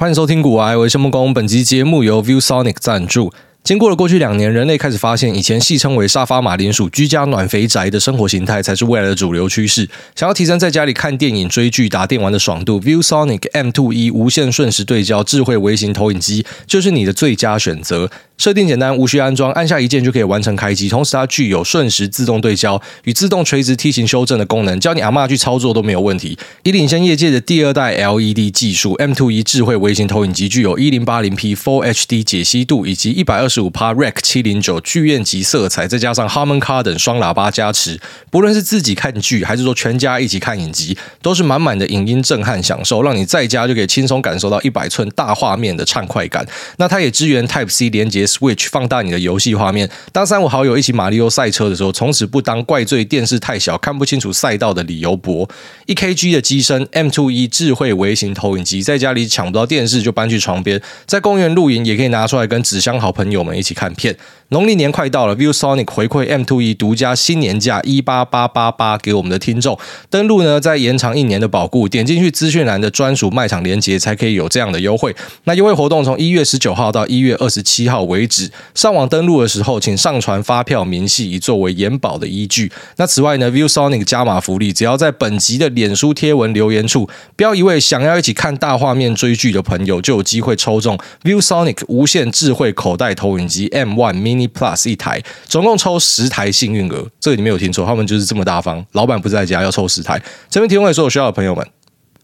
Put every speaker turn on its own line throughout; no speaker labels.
欢迎收听古玩，我是谢孟恭。本集节目由 ViewSonic 赞助。经过了过去两年，人类开始发现，以前戏称为“沙发马铃薯”居家暖肥宅的生活形态，才是未来的主流趋势。想要提升在家里看电影、追剧、打电玩的爽度，ViewSonic M2E 无线瞬时对焦智慧微型投影机就是你的最佳选择。设定简单，无需安装，按下一键就可以完成开机。同时，它具有瞬时自动对焦与自动垂直梯形修正的功能，教你阿嬷去操作都没有问题。以领先业界的第二代 LED 技术，M2E 智慧微型投影机具有一零八零 P Full HD 解析度以及一百二十五帕 Rack 七零九剧院级色彩，再加上 Harman Kardon 双喇叭加持，不论是自己看剧还是说全家一起看影集，都是满满的影音震撼享受，让你在家就可以轻松感受到一百寸大画面的畅快感。那它也支援 Type C 连接。Switch 放大你的游戏画面。当三五好友一起马里奥赛车的时候，从此不当怪罪电视太小看不清楚赛道的理由博。一 kg 的机身，M2E 智慧微型投影机，在家里抢不到电视就搬去床边，在公园露营也可以拿出来跟纸箱好朋友我们一起看片。农历年快到了，ViewSonic 回馈 M2E 独家新年价一八八八八给我们的听众，登录呢再延长一年的保固，点进去资讯栏的专属卖场链接才可以有这样的优惠。那优惠活动从一月十九号到一月二十七号为止，上网登录的时候请上传发票明细以作为延保的依据。那此外呢，ViewSonic 加码福利，只要在本集的脸书贴文留言处标一位想要一起看大画面追剧的朋友，就有机会抽中 ViewSonic 无线智慧口袋头投影机 M One Mini。Plus 一台，总共抽十台幸运额，这个你没有听错，他们就是这么大方。老板不在家，要抽十台。这边提供给所有需要的朋友们。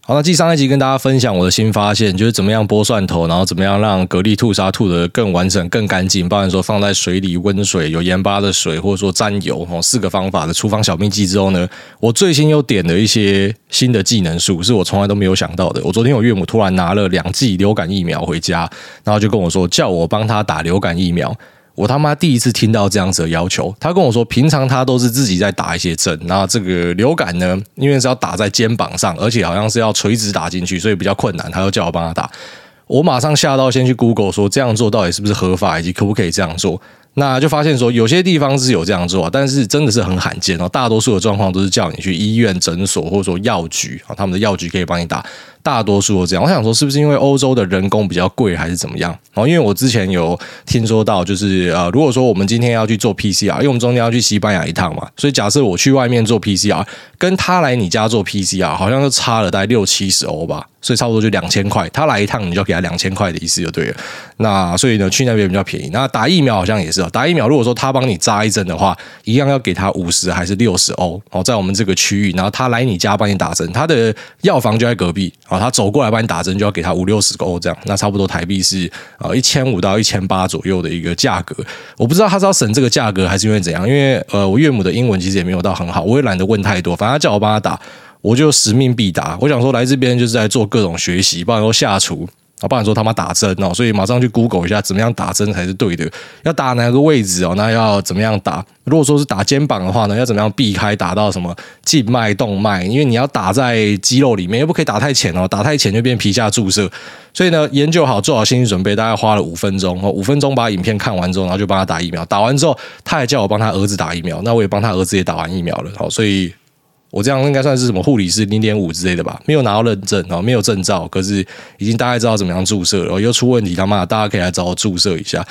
好，那继上一集跟大家分享我的新发现，就是怎么样剥蒜头，然后怎么样让蛤蜊吐沙吐得更完整、更干净。包含说放在水里温水、有盐巴的水，或者说沾油哦，四个方法的厨房小秘籍之后呢，我最新又点了一些新的技能术，是我从来都没有想到的。我昨天我岳母突然拿了两剂流感疫苗回家，然后就跟我说，叫我帮他打流感疫苗。我他妈第一次听到这样子的要求，他跟我说，平常他都是自己在打一些针，那这个流感呢，因为是要打在肩膀上，而且好像是要垂直打进去，所以比较困难，他就叫我帮他打。我马上下到先去 Google 说，这样做到底是不是合法，以及可不可以这样做。那就发现说，有些地方是有这样做，但是真的是很罕见哦。大多数的状况都是叫你去医院、诊所或者说药局啊，他们的药局可以帮你打。大多数都这样，我想说是不是因为欧洲的人工比较贵，还是怎么样？然后因为我之前有听说到，就是呃，如果说我们今天要去做 PCR，因为我们中间要去西班牙一趟嘛，所以假设我去外面做 PCR，跟他来你家做 PCR，好像就差了大概六七十欧吧，所以差不多就两千块。他来一趟，你就给他两千块的意思就对了。那所以呢，去那边比较便宜。那打疫苗好像也是哦，打疫苗如果说他帮你扎一针的话，一样要给他五十还是六十欧？哦，在我们这个区域，然后他来你家帮你打针，他的药房就在隔壁。他走过来帮你打针，就要给他五六十欧，这样，那差不多台币是呃一千五到一千八左右的一个价格。我不知道他是要省这个价格，还是因为怎样？因为呃，我岳母的英文其实也没有到很好，我也懒得问太多，反正他叫我帮他打，我就使命必达。我想说来这边就是在做各种学习，不然说下厨。啊，不然说他妈打针哦，所以马上去 Google 一下，怎么样打针才是对的？要打哪个位置哦？那要怎么样打？如果说是打肩膀的话呢，要怎么样避开打到什么静脉、动脉？因为你要打在肌肉里面，又不可以打太浅哦，打太浅就变皮下注射。所以呢，研究好，做好心理准备，大概花了五分钟哦，五分钟把影片看完之后，然后就帮他打疫苗。打完之后，他还叫我帮他儿子打疫苗，那我也帮他儿子也打完疫苗了。好，所以。我这样应该算是什么护理师零点五之类的吧，没有拿到认证哦，没有证照，可是已经大概知道怎么样注射了。又出问题，他妈大家可以来找我注射一下。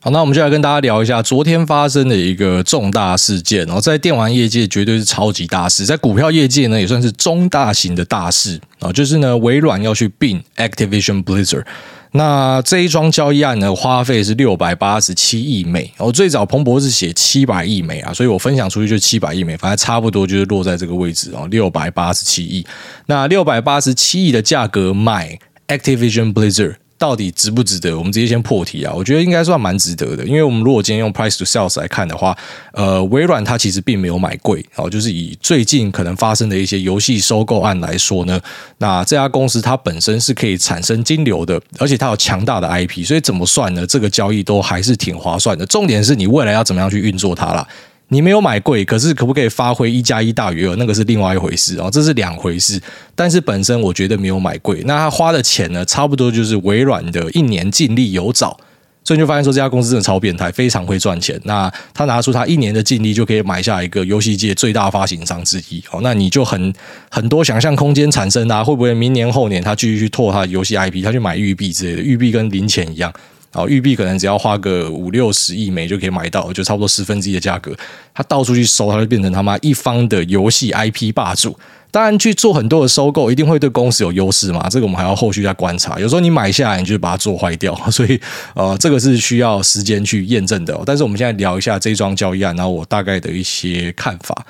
好，那我们就来跟大家聊一下昨天发生的一个重大事件。然后在电玩业界绝对是超级大事，在股票业界呢也算是中大型的大事啊，就是呢微软要去并 Activision Blizzard。那这一桩交易案呢，花费是六百八十七亿美。哦最早彭博是写七百亿美啊，所以我分享出去就七百亿美，反正差不多就是落在这个位置哦，六百八十七亿。那六百八十七亿的价格买 Activision Blizzard。到底值不值得？我们直接先破题啊！我觉得应该算蛮值得的，因为我们如果今天用 price to sales 来看的话，呃，微软它其实并没有买贵哦，就是以最近可能发生的一些游戏收购案来说呢，那这家公司它本身是可以产生金流的，而且它有强大的 IP，所以怎么算呢？这个交易都还是挺划算的。重点是你未来要怎么样去运作它啦。你没有买贵，可是可不可以发挥一加一大于二？那个是另外一回事哦，这是两回事。但是本身我觉得没有买贵，那他花的钱呢，差不多就是微软的一年净利有找。所以你就发现说这家公司真的超变态，非常会赚钱。那他拿出他一年的净利就可以买下一个游戏界最大发行商之一哦，那你就很很多想象空间产生啊，会不会明年后年他继续去拓他的游戏 IP，他去买育碧之类的，育碧跟零钱一样。哦，育碧可能只要花个五六十亿枚就可以买到，就差不多十分之一的价格。他到处去收，他就变成他妈一方的游戏 IP 霸主。当然，去做很多的收购，一定会对公司有优势嘛？这个我们还要后续再观察。有时候你买下来，你就把它做坏掉，所以呃，这个是需要时间去验证的。但是我们现在聊一下这桩交易案，然后我大概的一些看法。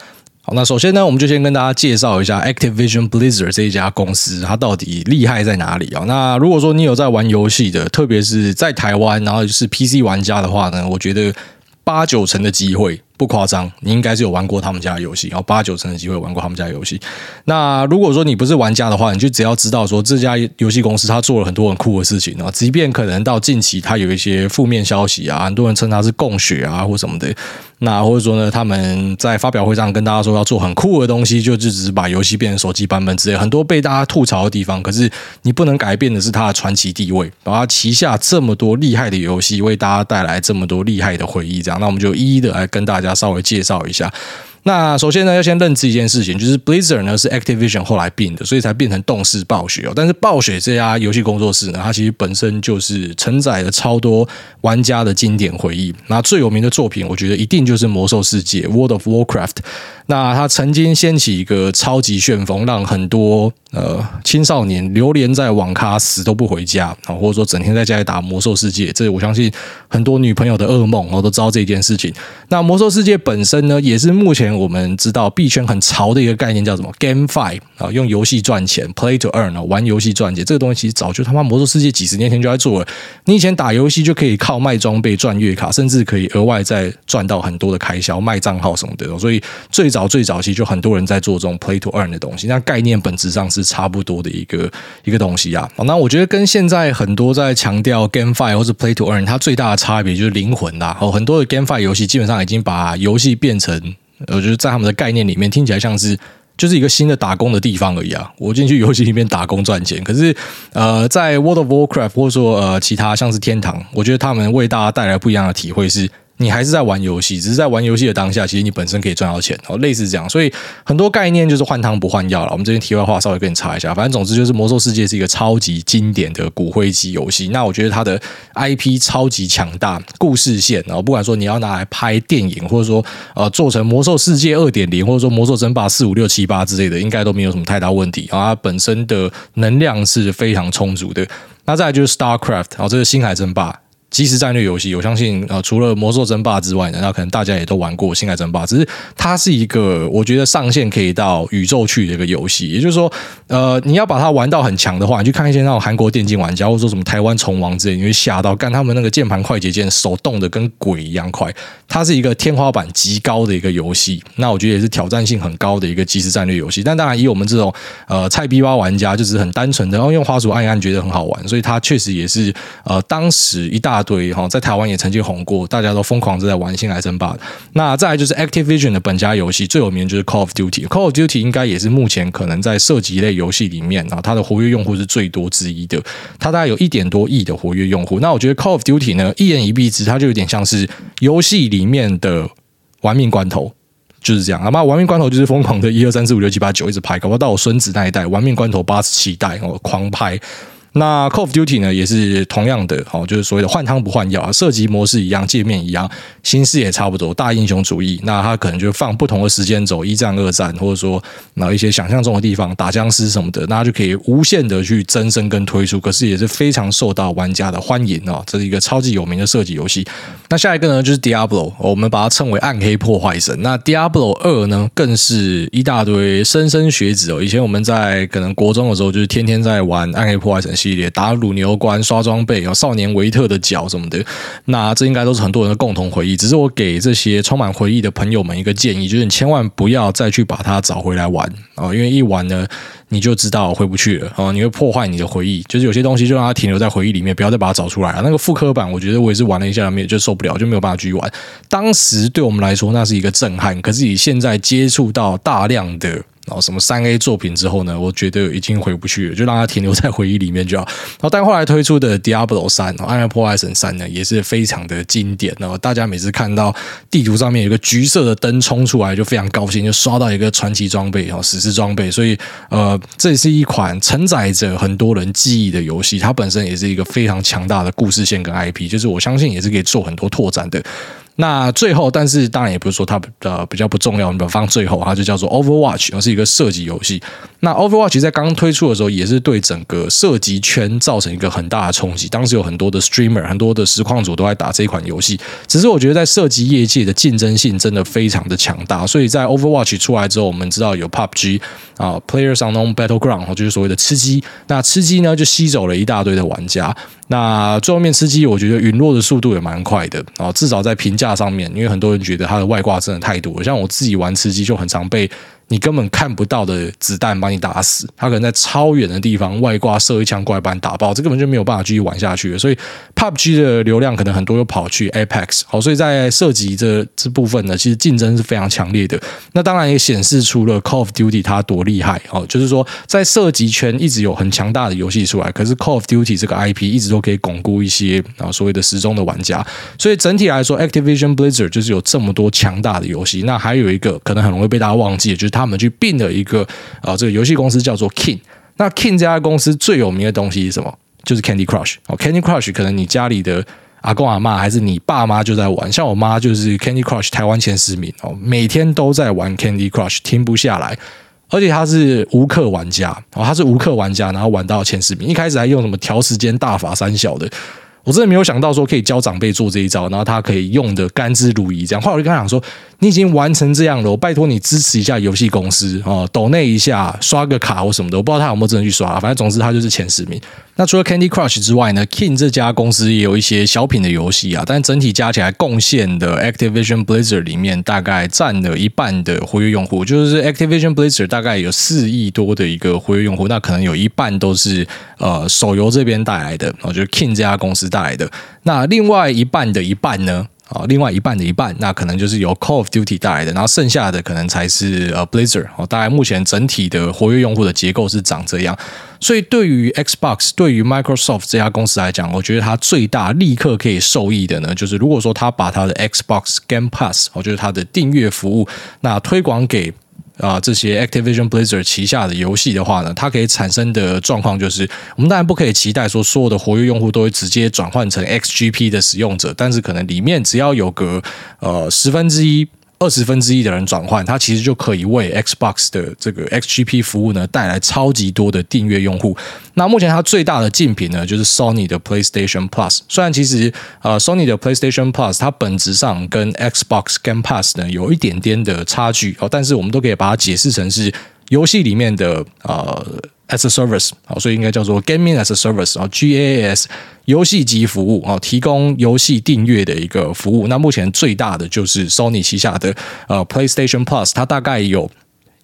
那首先呢，我们就先跟大家介绍一下 Activision Blizzard 这一家公司，它到底厉害在哪里啊？那如果说你有在玩游戏的，特别是在台湾，然后就是 PC 玩家的话呢，我觉得八九成的机会。不夸张，你应该是有玩过他们家的游戏，然后八九成的机会玩过他们家游戏。那如果说你不是玩家的话，你就只要知道说这家游戏公司他做了很多很酷的事情啊，即便可能到近期他有一些负面消息啊，很多人称他是供血啊或什么的。那或者说呢，他们在发表会上跟大家说要做很酷的东西，就就只是把游戏变成手机版本之类，很多被大家吐槽的地方。可是你不能改变的是它的传奇地位，把它旗下这么多厉害的游戏为大家带来这么多厉害的回忆。这样，那我们就一一的来跟大家稍微介绍一下。那首先呢，要先认知一件事情，就是 Blizzard 呢是 Activision 后来并的，所以才变成动视暴雪哦。但是暴雪这家游戏工作室呢，它其实本身就是承载了超多玩家的经典回忆。那最有名的作品，我觉得一定就是《魔兽世界》（World of Warcraft）。那它曾经掀起一个超级旋风，让很多呃青少年流连在网咖死都不回家啊，或者说整天在家里打魔兽世界，这我相信很多女朋友的噩梦，我都知道这件事情。那魔兽世界本身呢，也是目前我们知道币圈很潮的一个概念，叫什么 GameFi 啊，用游戏赚钱，Play to Earn 啊，玩游戏赚钱。这个东西其实早就他妈魔兽世界几十年前就在做了。你以前打游戏就可以靠卖装备赚月卡，甚至可以额外再赚到很多的开销，卖账号什么的。所以最早最早期就很多人在做这种 Play to Earn 的东西，那概念本质上是差不多的一个一个东西啊。那我觉得跟现在很多在强调 GameFi 或者 Play to Earn，它最大的差别就是灵魂啦。哦，很多的 GameFi 游戏基本上已经把游戏变成，我觉得在他们的概念里面听起来像是就是一个新的打工的地方而已啊。我进去游戏里面打工赚钱，可是呃，在 World of Warcraft 或者说呃其他像是天堂，我觉得他们为大家带来不一样的体会是。你还是在玩游戏，只是在玩游戏的当下，其实你本身可以赚到钱哦，类似这样。所以很多概念就是换汤不换药了。我们这边题外话稍微跟你插一下，反正总之就是《魔兽世界》是一个超级经典的骨灰级游戏。那我觉得它的 IP 超级强大，故事线哦，不管说你要拿来拍电影，或者说呃做成《魔兽世界》二点零，或者说《魔兽争霸》四五六七八之类的，应该都没有什么太大问题。然后它本身的能量是非常充足的。那再来就是 StarCraft，然后这个星海争霸。即时战略游戏，我相信呃，除了魔兽争霸之外呢，那可能大家也都玩过星海争霸。只是它是一个我觉得上线可以到宇宙去的一个游戏。也就是说，呃，你要把它玩到很强的话，你去看一些那种韩国电竞玩家，或者说什么台湾虫王之类，你会吓到，干他们那个键盘快捷键手动的跟鬼一样快。它是一个天花板极高的一个游戏，那我觉得也是挑战性很高的一个即时战略游戏。但当然，以我们这种呃菜逼吧玩家，就是很单纯的，然后用滑鼠按一按，觉得很好玩，所以它确实也是呃当时一大。对哈，在台湾也曾经红过，大家都疯狂的在玩《星海争霸》。那再来就是 Activision 的本家游戏，最有名就是 Call of Duty。Call of Duty 应该也是目前可能在射击类游戏里面啊，它的活跃用户是最多之一的。它大概有一点多亿的活跃用户。那我觉得 Call of Duty 呢，一言一蔽之，它就有点像是游戏里面的玩命关头，就是这样。那玩命关头就是疯狂的一二三四五六七八九一直拍，搞不好到我孙子那一代，玩命关头八十七代哦，狂拍。那 Call of Duty 呢，也是同样的，哦，就是所谓的换汤不换药啊，射击模式一样，界面一样，形式也差不多，大英雄主义。那它可能就放不同的时间轴，一战、二战，或者说那一些想象中的地方，打僵尸什么的，那就可以无限的去增生跟推出。可是也是非常受到玩家的欢迎哦，这是一个超级有名的射击游戏。那下一个呢，就是 Diablo，我们把它称为暗黑破坏神。那 Diablo 二呢，更是一大堆莘莘学子哦。以前我们在可能国中的时候，就是天天在玩暗黑破坏神。系列打乳牛关刷装备，有少年维特的脚什么的，那这应该都是很多人的共同回忆。只是我给这些充满回忆的朋友们一个建议，就是你千万不要再去把它找回来玩啊，因为一玩呢，你就知道回不去了啊，你会破坏你的回忆。就是有些东西就让它停留在回忆里面，不要再把它找出来了。那个复刻版，我觉得我也是玩了一下，没有就受不了，就没有办法继续玩。当时对我们来说，那是一个震撼。可是你现在接触到大量的。然后什么三 A 作品之后呢，我觉得已经回不去了，就让它停留在回忆里面就好。然后但后来推出的 Diablo 三，暗黑破坏神三呢，也是非常的经典。然后大家每次看到地图上面有个橘色的灯冲出来，就非常高兴，就刷到一个传奇装备然后，史诗装备。所以呃，这是一款承载着很多人记忆的游戏，它本身也是一个非常强大的故事线跟 IP，就是我相信也是可以做很多拓展的。那最后，但是当然也不是说它呃比较不重要，你比方最后它就叫做 Overwatch，而是一个射击游戏。那 Overwatch 在刚推出的时候，也是对整个射击圈造成一个很大的冲击。当时有很多的 Streamer、很多的实况组都在打这一款游戏。只是我觉得在射击业界的竞争性真的非常的强大，所以在 Overwatch 出来之后，我们知道有 PUBG 啊，Players On On Battleground，就是所谓的吃鸡。那吃鸡呢，就吸走了一大堆的玩家。那最后面吃鸡，我觉得陨落的速度也蛮快的啊，至少在评价上面，因为很多人觉得它的外挂真的太多，像我自己玩吃鸡就很常被。你根本看不到的子弹把你打死，他可能在超远的地方外挂射一枪过来把你打爆，这根本就没有办法继续玩下去。所以 PUBG 的流量可能很多又跑去 Apex，好，所以在涉及这这部分呢，其实竞争是非常强烈的。那当然也显示出了 Call of Duty 它多厉害哦，就是说在射击圈一直有很强大的游戏出来，可是 Call of Duty 这个 IP 一直都可以巩固一些啊所谓的时钟的玩家。所以整体来说，Activision Blizzard 就是有这么多强大的游戏。那还有一个可能很容易被大家忘记，就是他。他们去并了一个啊，这个游戏公司叫做 King。那 King 这家公司最有名的东西是什么？就是 Candy Crush。哦，Candy Crush 可能你家里的阿公阿妈还是你爸妈就在玩，像我妈就是 Candy Crush 台湾前十名哦，每天都在玩 Candy Crush，停不下来。而且他是无氪玩家哦，他是无氪玩家，然后玩到前十名。一开始还用什么调时间大法三小的。我真的没有想到说可以教长辈做这一招，然后他可以用的甘之如饴。这样，后来我就跟他讲说：“你已经完成这样了，我拜托你支持一下游戏公司哦，抖那一下，刷个卡或什么的。我不知道他有没有真的去刷，反正总之他就是前十名。那除了 Candy Crush 之外呢，King 这家公司也有一些小品的游戏啊，但整体加起来贡献的 Activision Blizzard 里面大概占了一半的活跃用户，就是 Activision Blizzard 大概有四亿多的一个活跃用户，那可能有一半都是呃手游这边带来的，然、哦、就是 King 这家公司。带来的那另外一半的一半呢？啊，另外一半的一半，那可能就是由 Call of Duty 带来的，然后剩下的可能才是呃 Blazer。哦，大概目前整体的活跃用户的结构是长这样。所以对于 Xbox、对于 Microsoft 这家公司来讲，我觉得它最大立刻可以受益的呢，就是如果说它把它的 Xbox Game Pass，哦，就是它的订阅服务，那推广给。啊，这些 Activision Blizzard 旗下的游戏的话呢，它可以产生的状况就是，我们当然不可以期待说所有的活跃用户都会直接转换成 XGP 的使用者，但是可能里面只要有个呃十分之一。二十分之一的人转换，它其实就可以为 Xbox 的这个 XGP 服务呢带来超级多的订阅用户。那目前它最大的竞品呢，就是 Sony 的 PlayStation Plus。虽然其实呃 Sony 的 PlayStation Plus 它本质上跟 Xbox Game Pass 呢有一点点的差距哦，但是我们都可以把它解释成是游戏里面的呃。As a service，好，所以应该叫做 Gaming as a Service 啊，GaaS 游戏级服务啊，提供游戏订阅的一个服务。那目前最大的就是 Sony 旗下的呃 PlayStation Plus，它大概有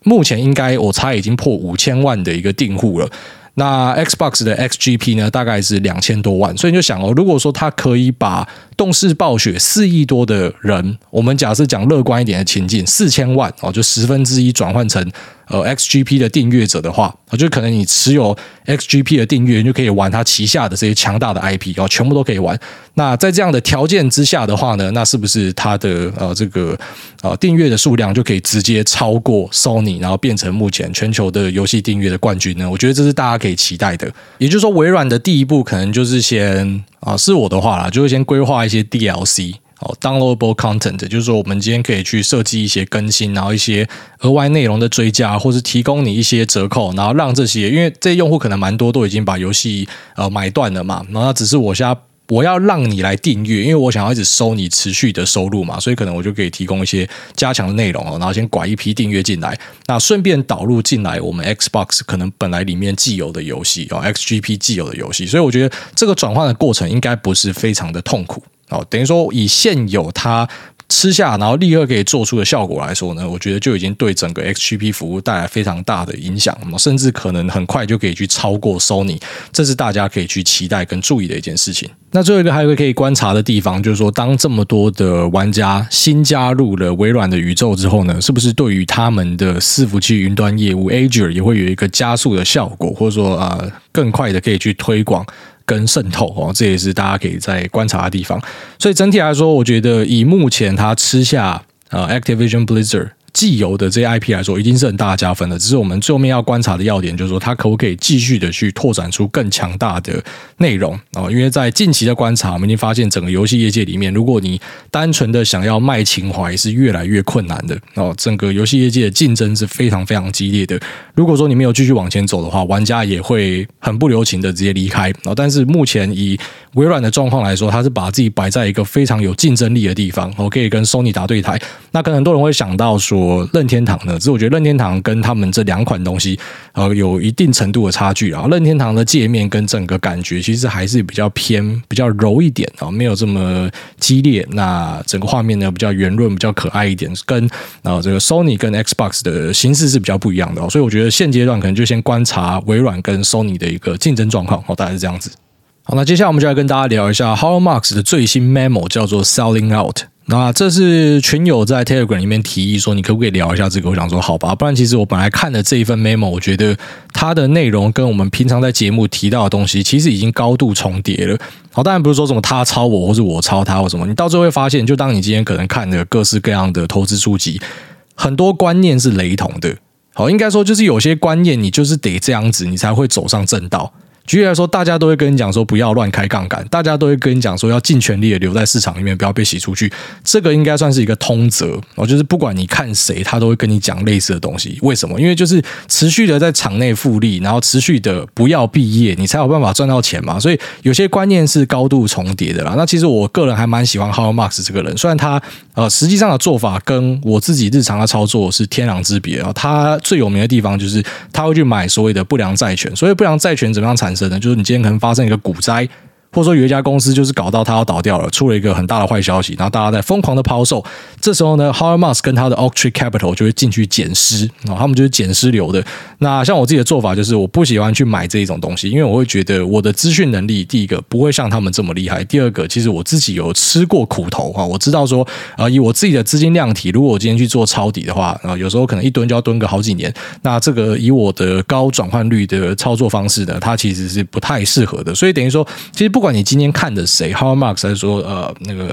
目前应该我猜已经破五千万的一个订户了。那 Xbox 的 XGP 呢，大概是两千多万。所以你就想哦，如果说它可以把动视暴雪四亿多的人，我们假设讲乐观一点的情境，四千万哦，就十分之一转换成。呃，XGP 的订阅者的话，啊，就可能你持有 XGP 的订阅，你就可以玩它旗下的这些强大的 IP，然后全部都可以玩。那在这样的条件之下的话呢，那是不是它的呃这个呃订阅的数量就可以直接超过 Sony，然后变成目前全球的游戏订阅的冠军呢？我觉得这是大家可以期待的。也就是说，微软的第一步可能就是先啊，是我的话啦，就会先规划一些 DLC。哦，downloadable content 就是说，我们今天可以去设计一些更新，然后一些额外内容的追加，或是提供你一些折扣，然后让这些，因为这些用户可能蛮多都已经把游戏呃买断了嘛，然后只是我现在我要让你来订阅，因为我想要一直收你持续的收入嘛，所以可能我就可以提供一些加强的内容哦，然后先拐一批订阅进来，那顺便导入进来我们 Xbox 可能本来里面既有的游戏哦，XGP 既有的游戏，所以我觉得这个转换的过程应该不是非常的痛苦。哦，等于说以现有它吃下，然后立刻可以做出的效果来说呢，我觉得就已经对整个 XGP 服务带来非常大的影响，甚至可能很快就可以去超过 Sony，这是大家可以去期待跟注意的一件事情。那最后一个还有一个可以观察的地方，就是说，当这么多的玩家新加入了微软的宇宙之后呢，是不是对于他们的伺服器云端业务 Azure 也会有一个加速的效果，或者说呃更快的可以去推广跟渗透哦，这也是大家可以在观察的地方。所以整体来说，我觉得以目前他吃下呃 Activision Blizzard。既有的这些 IP 来说，已经是很大的加分了。只是我们最后面要观察的要点，就是说它可不可以继续的去拓展出更强大的内容啊？因为在近期的观察，我们已经发现整个游戏业界里面，如果你单纯的想要卖情怀，是越来越困难的哦。整个游戏业界的竞争是非常非常激烈的。如果说你没有继续往前走的话，玩家也会很不留情的直接离开啊。但是目前以微软的状况来说，它是把自己摆在一个非常有竞争力的地方，我可以跟 Sony 打对台。那可能很多人会想到说。我任天堂呢？只是我觉得任天堂跟他们这两款东西，呃，有一定程度的差距啊。任天堂的界面跟整个感觉，其实还是比较偏比较柔一点啊，没有这么激烈。那整个画面呢，比较圆润，比较可爱一点，跟啊这个 Sony 跟 Xbox 的形式是比较不一样的。所以我觉得现阶段可能就先观察微软跟 Sony 的一个竞争状况哦，大概是这样子。好，那接下来我们就来跟大家聊一下 how marx 的最新 memo，叫做 Selling Out。那这是群友在 Telegram 里面提议说，你可不可以聊一下这个？我想说，好吧，不然其实我本来看的这一份 memo，我觉得它的内容跟我们平常在节目提到的东西，其实已经高度重叠了。好，当然不是说什么他抄我，或是我抄他，或什么。你到最后会发现，就当你今天可能看的各式各样的投资书籍，很多观念是雷同的。好，应该说就是有些观念，你就是得这样子，你才会走上正道。举例来说，大家都会跟你讲说不要乱开杠杆，大家都会跟你讲说要尽全力的留在市场里面，不要被洗出去。这个应该算是一个通则哦，就是不管你看谁，他都会跟你讲类似的东西。为什么？因为就是持续的在场内复利，然后持续的不要毕业，你才有办法赚到钱嘛。所以有些观念是高度重叠的啦。那其实我个人还蛮喜欢 Howard Marks 这个人，虽然他呃实际上的做法跟我自己日常的操作是天壤之别啊。他最有名的地方就是他会去买所谓的不良债权。所谓不良债权怎么样产生呢？就是你今天可能发生一个股灾。或者说有一家公司就是搞到它要倒掉了，出了一个很大的坏消息，然后大家在疯狂的抛售。这时候呢，Howard Marks 跟他的 Oaktree Capital 就会进去捡尸啊，他们就是捡尸流的。那像我自己的做法就是，我不喜欢去买这一种东西，因为我会觉得我的资讯能力，第一个不会像他们这么厉害，第二个其实我自己有吃过苦头啊，我知道说啊，以我自己的资金量体，如果我今天去做抄底的话啊，有时候可能一蹲就要蹲个好几年。那这个以我的高转换率的操作方式呢，它其实是不太适合的。所以等于说，其实不不管你今天看的谁，Howard Marks 还是说呃那个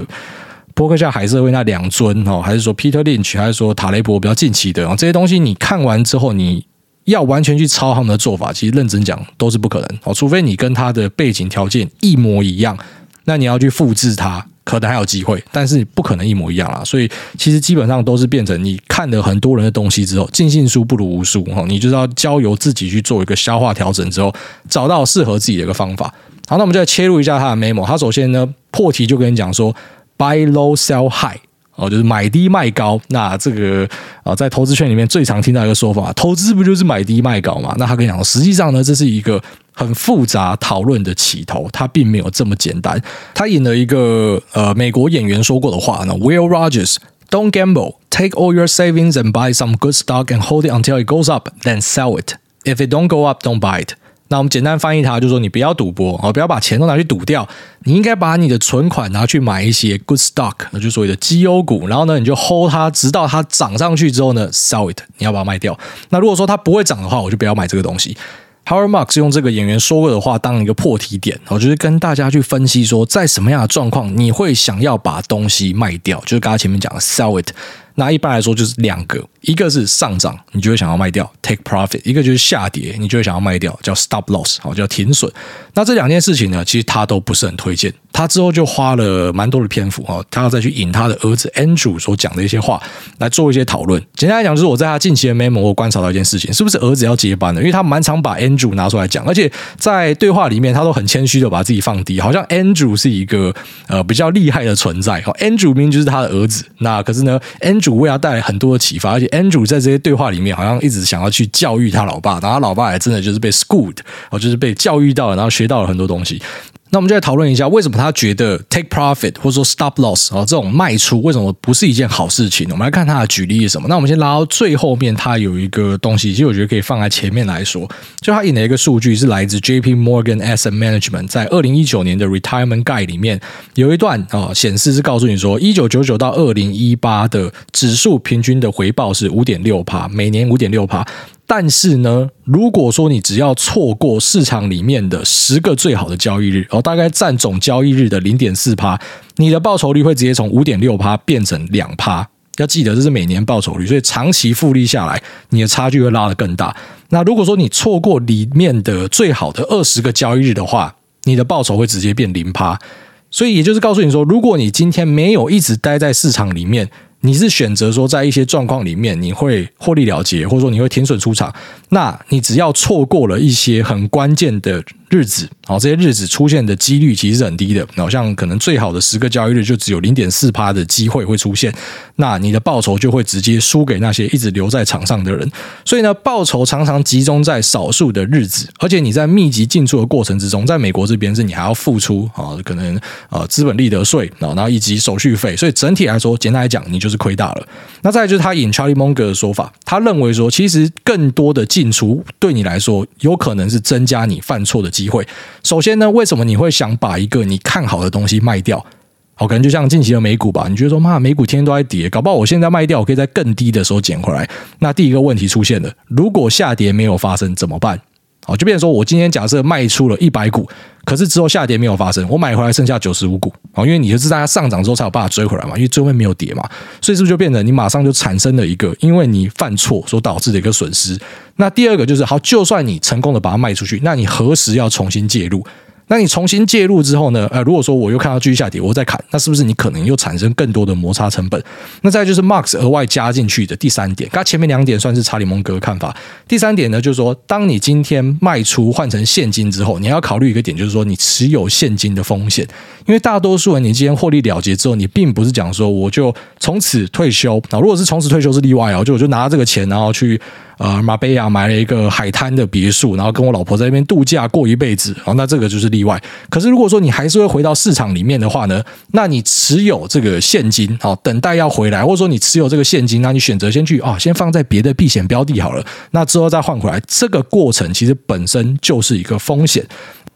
波克夏海瑟威那两尊哦，还是说 Peter Lynch，还是说塔雷伯比较近期的哦，这些东西你看完之后，你要完全去抄他们的做法，其实认真讲都是不可能哦，除非你跟他的背景条件一模一样，那你要去复制它，可能还有机会，但是不可能一模一样啦。所以其实基本上都是变成你看了很多人的东西之后，尽信书不如无书哦，你就是要交由自己去做一个消化调整之后，找到适合自己的一个方法。好，那我们就来切入一下他的 memo。他首先呢，破题就跟你讲说，buy low sell high，哦，就是买低卖高。那这个啊，在投资圈里面最常听到一个说法，投资不就是买低卖高嘛？那他跟你讲，实际上呢，这是一个很复杂讨论的起头，它并没有这么简单。他引了一个呃美国演员说过的话呢，Will Rogers，Don't gamble，take all your savings and buy some good stock and hold it until it goes up, then sell it. If it don't go up, don't buy it. 那我们简单翻译它，就是说你不要赌博啊，不要把钱都拿去赌掉。你应该把你的存款拿去买一些 good stock，那就所谓的绩优股。然后呢，你就 hold 它，直到它涨上去之后呢，sell it，你要把它卖掉。那如果说它不会涨的话，我就不要买这个东西。Howard Marks 用这个演员说过的话当一个破题点，我就是跟大家去分析说，在什么样的状况你会想要把东西卖掉，就是刚刚前面讲的 sell it。那一般来说就是两个，一个是上涨，你就会想要卖掉，take profit；一个就是下跌，你就会想要卖掉，叫 stop loss，好，叫停损。那这两件事情呢，其实他都不是很推荐。他之后就花了蛮多的篇幅哈，他要再去引他的儿子 Andrew 所讲的一些话来做一些讨论。简单来讲，就是我在他近期的 memo 我观察到一件事情，是不是儿子要接班了？因为他蛮常把 Andrew 拿出来讲，而且在对话里面，他都很谦虚的把自己放低，好像 Andrew 是一个呃比较厉害的存在。哈，Andrew 明明就是他的儿子，那可是呢，Andrew 为他带来很多的启发，而且 Andrew 在这些对话里面，好像一直想要去教育他老爸，然后他老爸也真的就是被 schooled，哦，就是被教育到了，然后学到了很多东西。那我们就来讨论一下，为什么他觉得 take profit 或者说 stop loss 啊这种卖出为什么不是一件好事情？我们来看他的举例是什么。那我们先拉到最后面，他有一个东西，其实我觉得可以放在前面来说。就他引了一个数据，是来自 JP Morgan Asset Management 在二零一九年的 Retirement Guide 里面有一段啊显示是告诉你说，一九九九到二零一八的指数平均的回报是五点六趴，每年五点六趴。但是呢，如果说你只要错过市场里面的十个最好的交易日，哦，大概占总交易日的零点四趴，你的报酬率会直接从五点六趴变成两趴。要记得这是每年报酬率，所以长期复利下来，你的差距会拉得更大。那如果说你错过里面的最好的二十个交易日的话，你的报酬会直接变零趴。所以也就是告诉你说，如果你今天没有一直待在市场里面。你是选择说，在一些状况里面，你会获利了结，或者说你会停损出场，那你只要错过了一些很关键的日子，好，这些日子出现的几率其实是很低的，好像可能最好的十个交易日就只有零点四趴的机会会出现，那你的报酬就会直接输给那些一直留在场上的人。所以呢，报酬常常集中在少数的日子，而且你在密集进出的过程之中，在美国这边是你还要付出啊，可能呃资本利得税啊，然后以及手续费，所以整体来说，简单来讲，你就是亏大了。那再就是他引 Charlie Munger 的说法，他认为说，其实更多的进出对你来说，有可能是增加你犯错的机会。首先呢，为什么你会想把一个你看好的东西卖掉？好，可能就像近期的美股吧，你觉得说，妈，美股天天都在跌，搞不好我现在卖掉，我可以在更低的时候捡回来。那第一个问题出现了，如果下跌没有发生怎么办？好，就变成说我今天假设卖出了一百股。可是之后下跌没有发生，我买回来剩下九十五股啊，因为你就是在它上涨之后才有办法追回来嘛，因为最后面没有跌嘛，所以是不是就变成你马上就产生了一个因为你犯错所导致的一个损失？那第二个就是好，就算你成功的把它卖出去，那你何时要重新介入？那你重新介入之后呢？呃，如果说我又看到继续下跌，我再砍，那是不是你可能又产生更多的摩擦成本？那再就是 Marks 额外加进去的第三点，刚前面两点算是查理蒙格的看法。第三点呢，就是说，当你今天卖出换成现金之后，你要考虑一个点，就是说你持有现金的风险，因为大多数人你今天获利了结之后，你并不是讲说我就从此退休那。如果是从此退休是例外啊，就我就拿这个钱然后去。呃，马贝亚买了一个海滩的别墅，然后跟我老婆在那边度假过一辈子，哦那这个就是例外。可是如果说你还是会回到市场里面的话呢，那你持有这个现金，好，等待要回来，或者说你持有这个现金，那你选择先去啊，先放在别的避险标的好了，那之后再换回来，这个过程其实本身就是一个风险。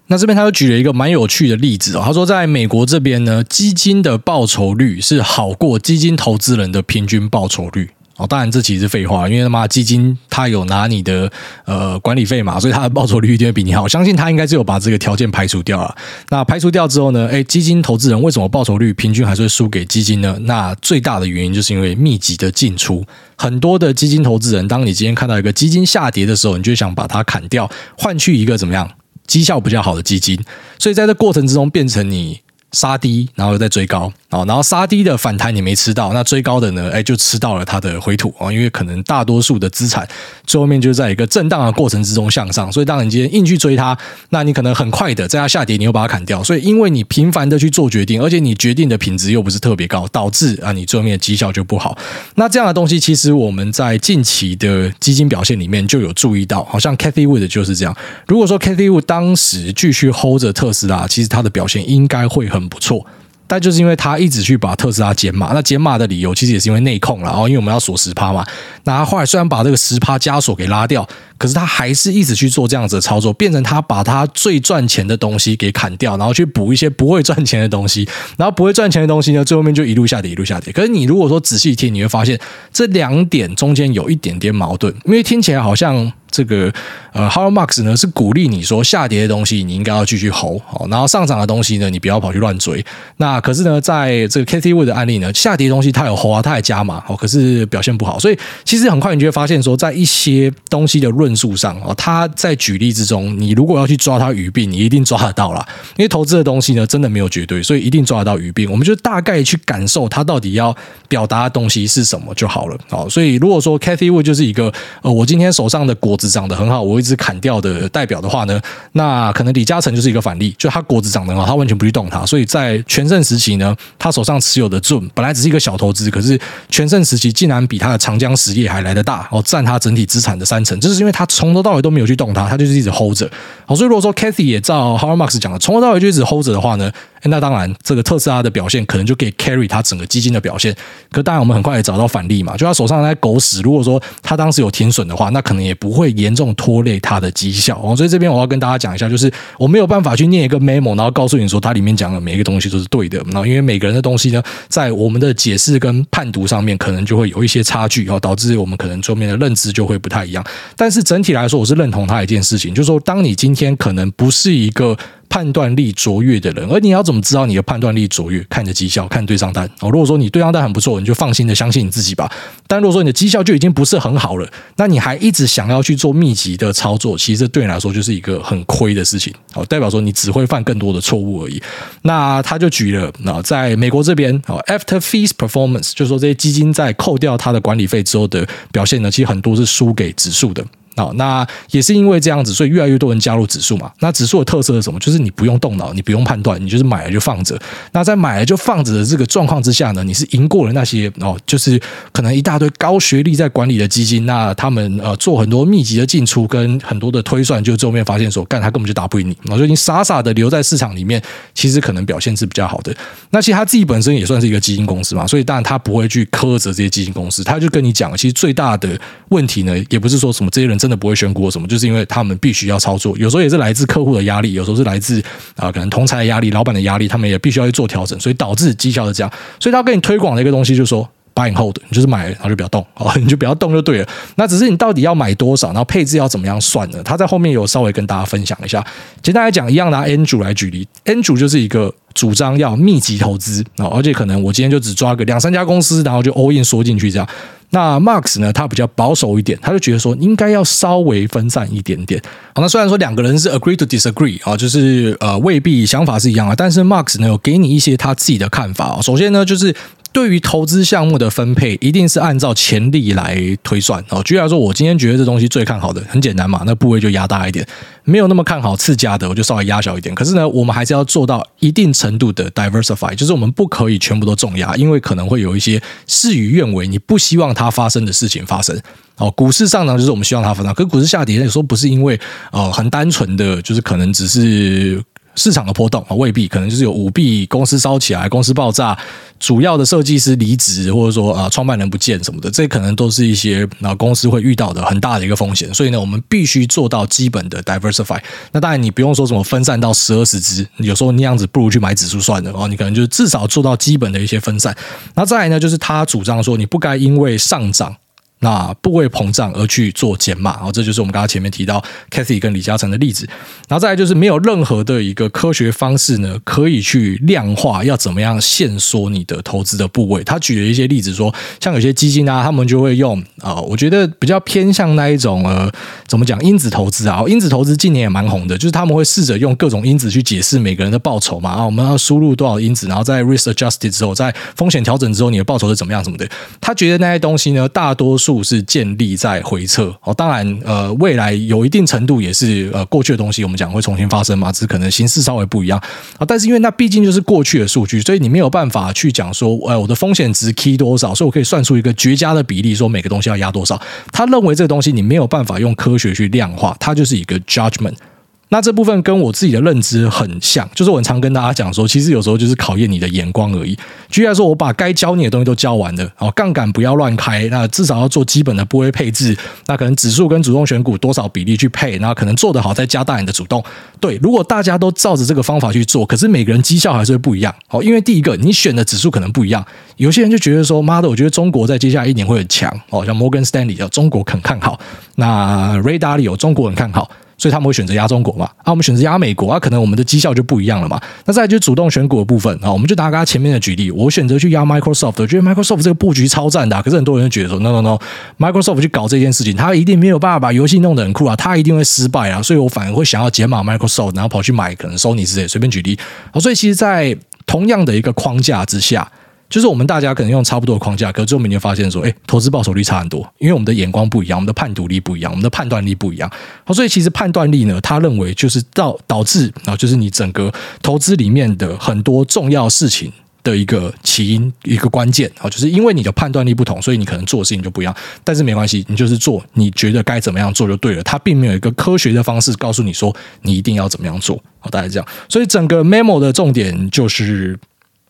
那这边他又举了一个蛮有趣的例子哦，他说在美国这边呢，基金的报酬率是好过基金投资人的平均报酬率。哦，当然这其实是废话，因为他妈基金他有拿你的呃管理费嘛，所以他的报酬率一定会比你好。我相信他应该是有把这个条件排除掉了。那排除掉之后呢？诶，基金投资人为什么报酬率平均还是会输给基金呢？那最大的原因就是因为密集的进出，很多的基金投资人，当你今天看到一个基金下跌的时候，你就想把它砍掉，换去一个怎么样绩效比较好的基金。所以在这过程之中，变成你杀低，然后再追高。哦，然后杀低的反弹你没吃到，那追高的呢？哎，就吃到了它的回吐啊！因为可能大多数的资产最后面就在一个震荡的过程之中向上，所以当你今天硬去追它，那你可能很快的在它下跌，你又把它砍掉。所以因为你频繁的去做决定，而且你决定的品质又不是特别高，导致啊你最后面的绩效就不好。那这样的东西其实我们在近期的基金表现里面就有注意到，好像 Cathy Wood 就是这样。如果说 Cathy Wood 当时继续 hold 着特斯拉，其实它的表现应该会很很不错。但就是因为他一直去把特斯拉减码，那减码的理由其实也是因为内控了，然后因为我们要锁十趴嘛。那他后来虽然把这个十趴枷锁给拉掉，可是他还是一直去做这样子的操作，变成他把他最赚钱的东西给砍掉，然后去补一些不会赚钱的东西，然后不会赚钱的东西呢，最后面就一路下跌，一路下跌。可是你如果说仔细听，你会发现这两点中间有一点点矛盾，因为听起来好像。这个呃，Howard Marks 呢是鼓励你说下跌的东西你应该要继续 hold 好，然后上涨的东西呢你不要跑去乱追。那可是呢，在这个 Cathie Wood 的案例呢，下跌的东西它有 hold 啊，它也加码哦，可是表现不好。所以其实很快你就会发现说，在一些东西的论述上哦，他在举例之中，你如果要去抓它语病，你一定抓得到啦。因为投资的东西呢，真的没有绝对，所以一定抓得到语病。我们就大概去感受它到底要表达的东西是什么就好了。好，所以如果说 Cathie Wood 就是一个呃，我今天手上的果子长得很好，我一直砍掉的代表的话呢，那可能李嘉诚就是一个反例，就他果子长得很好，他完全不去动它，所以在全盛时期呢，他手上持有的 Zoom 本来只是一个小投资，可是全盛时期竟然比他的长江实业还来得大哦，占他整体资产的三成，这是因为他从头到尾都没有去动它，他就是一直 hold 着。好，所以如果说 Cathy 也照 h a r m a x 讲的，从头到尾就一直 hold 着的话呢，那当然这个特斯拉的表现可能就可以 carry 它整个基金的表现。可当然我们很快也找到反例嘛，就他手上那狗屎，如果说他当时有停损的话，那可能也不会严重拖累他的绩效哦。所以这边我要跟大家讲一下，就是我没有办法去念一个 memo，然后告诉你说它里面讲的每一个东西都是对的。然后因为每个人的东西呢，在我们的解释跟判读上面，可能就会有一些差距，导致我们可能桌面的认知就会不太一样。但是整体来说，我是认同他一件事情，就是说，当你今天可能不是一个。判断力卓越的人，而你要怎么知道你的判断力卓越？看你的绩效，看对账单哦。如果说你对账单很不错，你就放心的相信你自己吧。但如果说你的绩效就已经不是很好了，那你还一直想要去做密集的操作，其实对你来说就是一个很亏的事情哦。代表说你只会犯更多的错误而已。那他就举了，那在美国这边哦，after fees performance，就是说这些基金在扣掉它的管理费之后的表现呢，其实很多是输给指数的。好，那也是因为这样子，所以越来越多人加入指数嘛。那指数的特色是什么？就是你不用动脑，你不用判断，你就是买了就放着。那在买了就放着的这个状况之下呢，你是赢过了那些哦，就是可能一大堆高学历在管理的基金。那他们呃做很多密集的进出跟很多的推算，就最后面发现说，干他根本就打不赢你。然后就你傻傻的留在市场里面，其实可能表现是比较好的。那其实他自己本身也算是一个基金公司嘛，所以当然他不会去苛责这些基金公司，他就跟你讲，其实最大的问题呢，也不是说什么这些人真。真的不会选股什么，就是因为他们必须要操作，有时候也是来自客户的压力，有时候是来自啊可能同财的压力、老板的压力，他们也必须要去做调整，所以导致绩效的这样。所以他跟你推广的一个东西就是说，buy and hold，你就是买，然后就不要动，哦，你就不要动就对了。那只是你到底要买多少，然后配置要怎么样算呢？他在后面有稍微跟大家分享一下。简单来讲，一样拿 Andrew 来举例，Andrew 就是一个主张要密集投资啊，而且可能我今天就只抓个两三家公司，然后就 all in 缩进去这样。那 Max 呢？他比较保守一点，他就觉得说应该要稍微分散一点点。好，那虽然说两个人是 agree to disagree 啊，就是呃未必想法是一样啊，但是 Max 呢有给你一些他自己的看法。首先呢，就是。对于投资项目的分配，一定是按照潜力来推算哦。举例来说，我今天觉得这东西最看好的，很简单嘛，那部位就压大一点；没有那么看好次佳的，我就稍微压小一点。可是呢，我们还是要做到一定程度的 diversify，就是我们不可以全部都重压，因为可能会有一些事与愿违，你不希望它发生的事情发生。哦，股市上涨就是我们希望它发生，可是股市下跌，有时候不是因为呃很单纯的，就是可能只是。市场的波动啊，未必可能就是有舞弊，公司烧起来，公司爆炸，主要的设计师离职，或者说啊，创办人不见什么的，这可能都是一些啊公司会遇到的很大的一个风险。所以呢，我们必须做到基本的 diversify。那当然，你不用说什么分散到十二十只，有时候那样子不如去买指数算了哦。你可能就至少做到基本的一些分散。那再来呢，就是他主张说，你不该因为上涨。那不为膨胀而去做减码，然后这就是我们刚刚前面提到 Cathy 跟李嘉诚的例子。然后再来就是没有任何的一个科学方式呢，可以去量化要怎么样限缩你的投资的部位。他举了一些例子说，像有些基金啊，他们就会用啊，我觉得比较偏向那一种呃，怎么讲因子投资啊？因子投资近年也蛮红的，就是他们会试着用各种因子去解释每个人的报酬嘛。啊，我们要输入多少因子，然后在 risk adjusted 之后，在风险调整之后，你的报酬是怎么样什么的。他觉得那些东西呢，大多数。度是建立在回撤哦，当然呃，未来有一定程度也是呃过去的东西，我们讲会重新发生嘛，只是可能形式稍微不一样啊。但是因为那毕竟就是过去的数据，所以你没有办法去讲说，呃，我的风险值 key 多少，所以我可以算出一个绝佳的比例，说每个东西要压多少。他认为这个东西你没有办法用科学去量化，它就是一个 judgment。那这部分跟我自己的认知很像，就是我很常跟大家讲说，其实有时候就是考验你的眼光而已。举例来说，我把该教你的东西都教完了，哦，杠杆不要乱开，那至少要做基本的部位配置，那可能指数跟主动选股多少比例去配，那可能做得好再加大你的主动。对，如果大家都照着这个方法去做，可是每个人绩效还是会不一样。哦，因为第一个你选的指数可能不一样，有些人就觉得说，妈的，我觉得中国在接下来一年会很强，哦，像摩根斯丹利，中国肯看好，那 Ray Dalio 中国很看好。所以他们会选择压中国嘛？啊，我们选择压美国啊，可能我们的绩效就不一样了嘛。那再来就主动选股的部分啊，我们就拿个前面的举例，我选择去压 Microsoft，我觉得 Microsoft 这个布局超赞的。可是很多人就觉得说，no no no，Microsoft 去搞这件事情，他一定没有办法把游戏弄得很酷啊，他一定会失败啊。所以我反而会想要解码 Microsoft，然后跑去买可能 Sony 之类，随便举例。好，所以其实，在同样的一个框架之下。就是我们大家可能用差不多的框架，可是最后你会发现说，哎，投资报酬率差很多，因为我们的眼光不一样，我们的判读力不一样，我们的判断力不一样。好，所以其实判断力呢，他认为就是导导致啊，就是你整个投资里面的很多重要事情的一个起因，一个关键啊，就是因为你的判断力不同，所以你可能做事情就不一样。但是没关系，你就是做你觉得该怎么样做就对了。他并没有一个科学的方式告诉你说你一定要怎么样做。好，大概这样。所以整个 memo 的重点就是